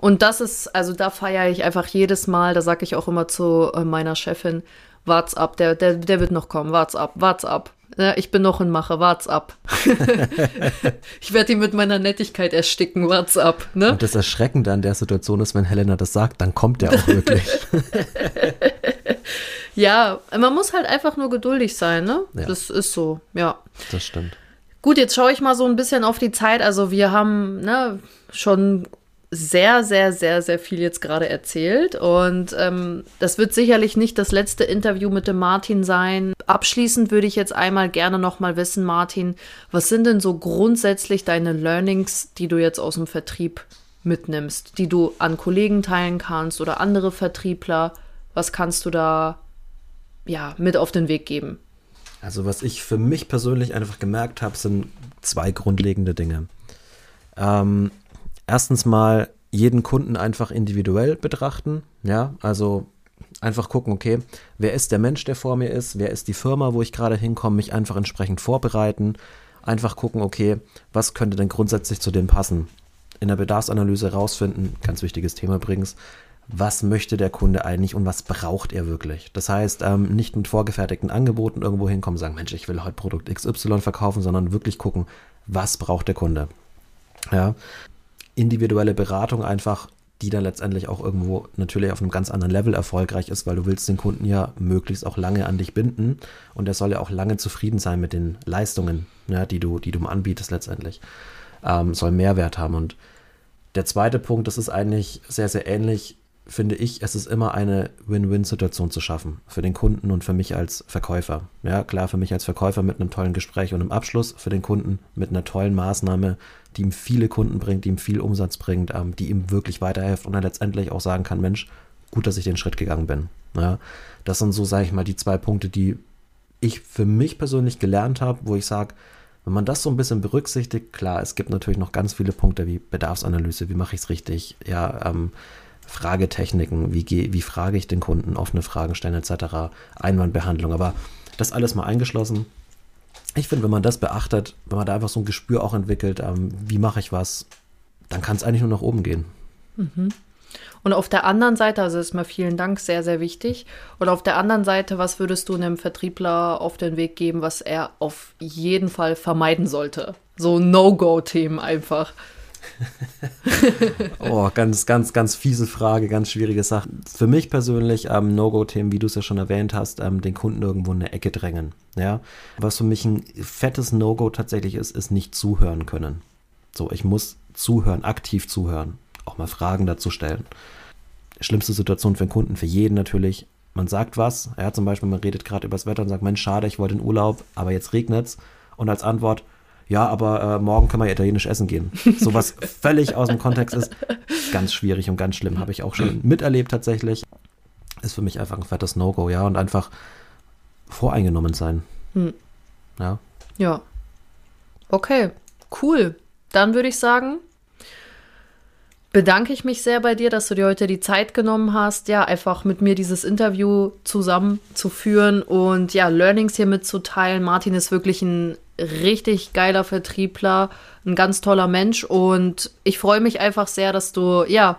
Und das ist, also da feiere ich einfach jedes Mal, da sage ich auch immer zu äh, meiner Chefin, wart's ab, der, der, der wird noch kommen, wart's ab, wart's ab. Ich bin noch in Mache, wart's ab. ich werde ihn mit meiner Nettigkeit ersticken, wart's ab. Ne? Und das Erschreckende an der Situation ist, wenn Helena das sagt, dann kommt der auch wirklich. ja, man muss halt einfach nur geduldig sein, ne? Ja. Das ist so, ja. Das stimmt. Gut, jetzt schaue ich mal so ein bisschen auf die Zeit. Also wir haben ne, schon sehr, sehr, sehr, sehr viel jetzt gerade erzählt. Und ähm, das wird sicherlich nicht das letzte Interview mit dem Martin sein. Abschließend würde ich jetzt einmal gerne noch mal wissen, Martin, was sind denn so grundsätzlich deine Learnings, die du jetzt aus dem Vertrieb mitnimmst, die du an Kollegen teilen kannst oder andere Vertriebler? Was kannst du da ja mit auf den Weg geben? Also was ich für mich persönlich einfach gemerkt habe, sind zwei grundlegende Dinge. Ähm, erstens mal jeden Kunden einfach individuell betrachten. Ja, also einfach gucken, okay, wer ist der Mensch, der vor mir ist, wer ist die Firma, wo ich gerade hinkomme, mich einfach entsprechend vorbereiten. Einfach gucken, okay, was könnte denn grundsätzlich zu dem passen? In der Bedarfsanalyse herausfinden, ganz wichtiges Thema übrigens, was möchte der Kunde eigentlich und was braucht er wirklich? Das heißt, ähm, nicht mit vorgefertigten Angeboten irgendwo hinkommen, sagen, Mensch, ich will heute Produkt XY verkaufen, sondern wirklich gucken, was braucht der Kunde? Ja, individuelle Beratung einfach die dann letztendlich auch irgendwo natürlich auf einem ganz anderen Level erfolgreich ist, weil du willst den Kunden ja möglichst auch lange an dich binden und er soll ja auch lange zufrieden sein mit den Leistungen, ja, die du, die du anbietest letztendlich. Ähm, soll Mehrwert haben. Und der zweite Punkt, das ist eigentlich sehr, sehr ähnlich finde ich, es ist immer eine Win-Win-Situation zu schaffen. Für den Kunden und für mich als Verkäufer. Ja, klar, für mich als Verkäufer mit einem tollen Gespräch und einem Abschluss, für den Kunden mit einer tollen Maßnahme, die ihm viele Kunden bringt, die ihm viel Umsatz bringt, ähm, die ihm wirklich weiterhilft und er letztendlich auch sagen kann, Mensch, gut, dass ich den Schritt gegangen bin. Ja, das sind so, sage ich mal, die zwei Punkte, die ich für mich persönlich gelernt habe, wo ich sage, wenn man das so ein bisschen berücksichtigt, klar, es gibt natürlich noch ganz viele Punkte wie Bedarfsanalyse, wie mache ich es richtig, ja, ähm, Fragetechniken, wie, wie frage ich den Kunden, offene Fragen stellen etc., Einwandbehandlung, aber das alles mal eingeschlossen. Ich finde, wenn man das beachtet, wenn man da einfach so ein Gespür auch entwickelt, ähm, wie mache ich was, dann kann es eigentlich nur nach oben gehen. Mhm. Und auf der anderen Seite, also ist mir vielen Dank sehr, sehr wichtig. Und auf der anderen Seite, was würdest du einem Vertriebler auf den Weg geben, was er auf jeden Fall vermeiden sollte? So No-Go-Themen einfach. oh, ganz, ganz, ganz fiese Frage, ganz schwierige Sache. Für mich persönlich, ähm, No-Go-Themen, wie du es ja schon erwähnt hast, ähm, den Kunden irgendwo in eine Ecke drängen. Ja? Was für mich ein fettes No-Go tatsächlich ist, ist nicht zuhören können. So, ich muss zuhören, aktiv zuhören, auch mal Fragen dazu stellen. Schlimmste Situation für den Kunden, für jeden natürlich. Man sagt was, ja, zum Beispiel, man redet gerade über das Wetter und sagt, Mensch, schade, ich wollte in Urlaub, aber jetzt regnet es. Und als Antwort, ja, aber äh, morgen können wir italienisch essen gehen. Sowas völlig aus dem Kontext ist ganz schwierig und ganz schlimm. Habe ich auch schon miterlebt tatsächlich. Ist für mich einfach ein fettes No-Go, ja. Und einfach voreingenommen sein. Hm. Ja. Ja. Okay, cool. Dann würde ich sagen, bedanke ich mich sehr bei dir, dass du dir heute die Zeit genommen hast, ja, einfach mit mir dieses Interview zusammenzuführen und ja, Learnings hier mitzuteilen. Martin ist wirklich ein richtig geiler Vertriebler, ein ganz toller Mensch und ich freue mich einfach sehr, dass du, ja,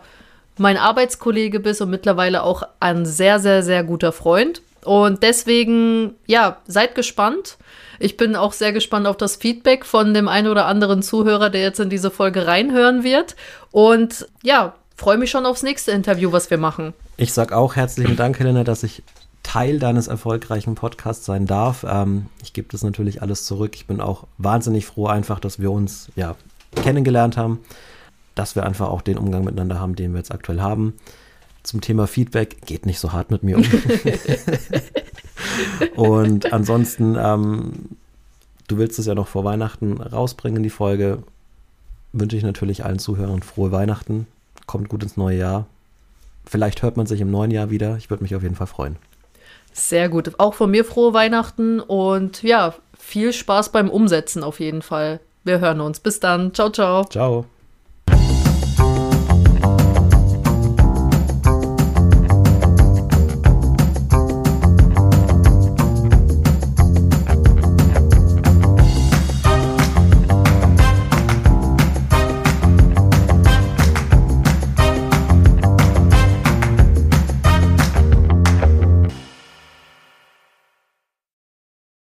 mein Arbeitskollege bist und mittlerweile auch ein sehr, sehr, sehr guter Freund. Und deswegen, ja, seid gespannt. Ich bin auch sehr gespannt auf das Feedback von dem einen oder anderen Zuhörer, der jetzt in diese Folge reinhören wird. Und ja, freue mich schon aufs nächste Interview, was wir machen. Ich sage auch herzlichen Dank, Helena, dass ich Teil deines erfolgreichen Podcasts sein darf. Ähm, ich gebe das natürlich alles zurück. Ich bin auch wahnsinnig froh, einfach, dass wir uns ja kennengelernt haben, dass wir einfach auch den Umgang miteinander haben, den wir jetzt aktuell haben. Zum Thema Feedback geht nicht so hart mit mir um. Und ansonsten, ähm, du willst es ja noch vor Weihnachten rausbringen, die Folge. Wünsche ich natürlich allen Zuhörern frohe Weihnachten. Kommt gut ins neue Jahr. Vielleicht hört man sich im neuen Jahr wieder. Ich würde mich auf jeden Fall freuen. Sehr gut. Auch von mir frohe Weihnachten und ja, viel Spaß beim Umsetzen auf jeden Fall. Wir hören uns. Bis dann. Ciao, ciao. Ciao.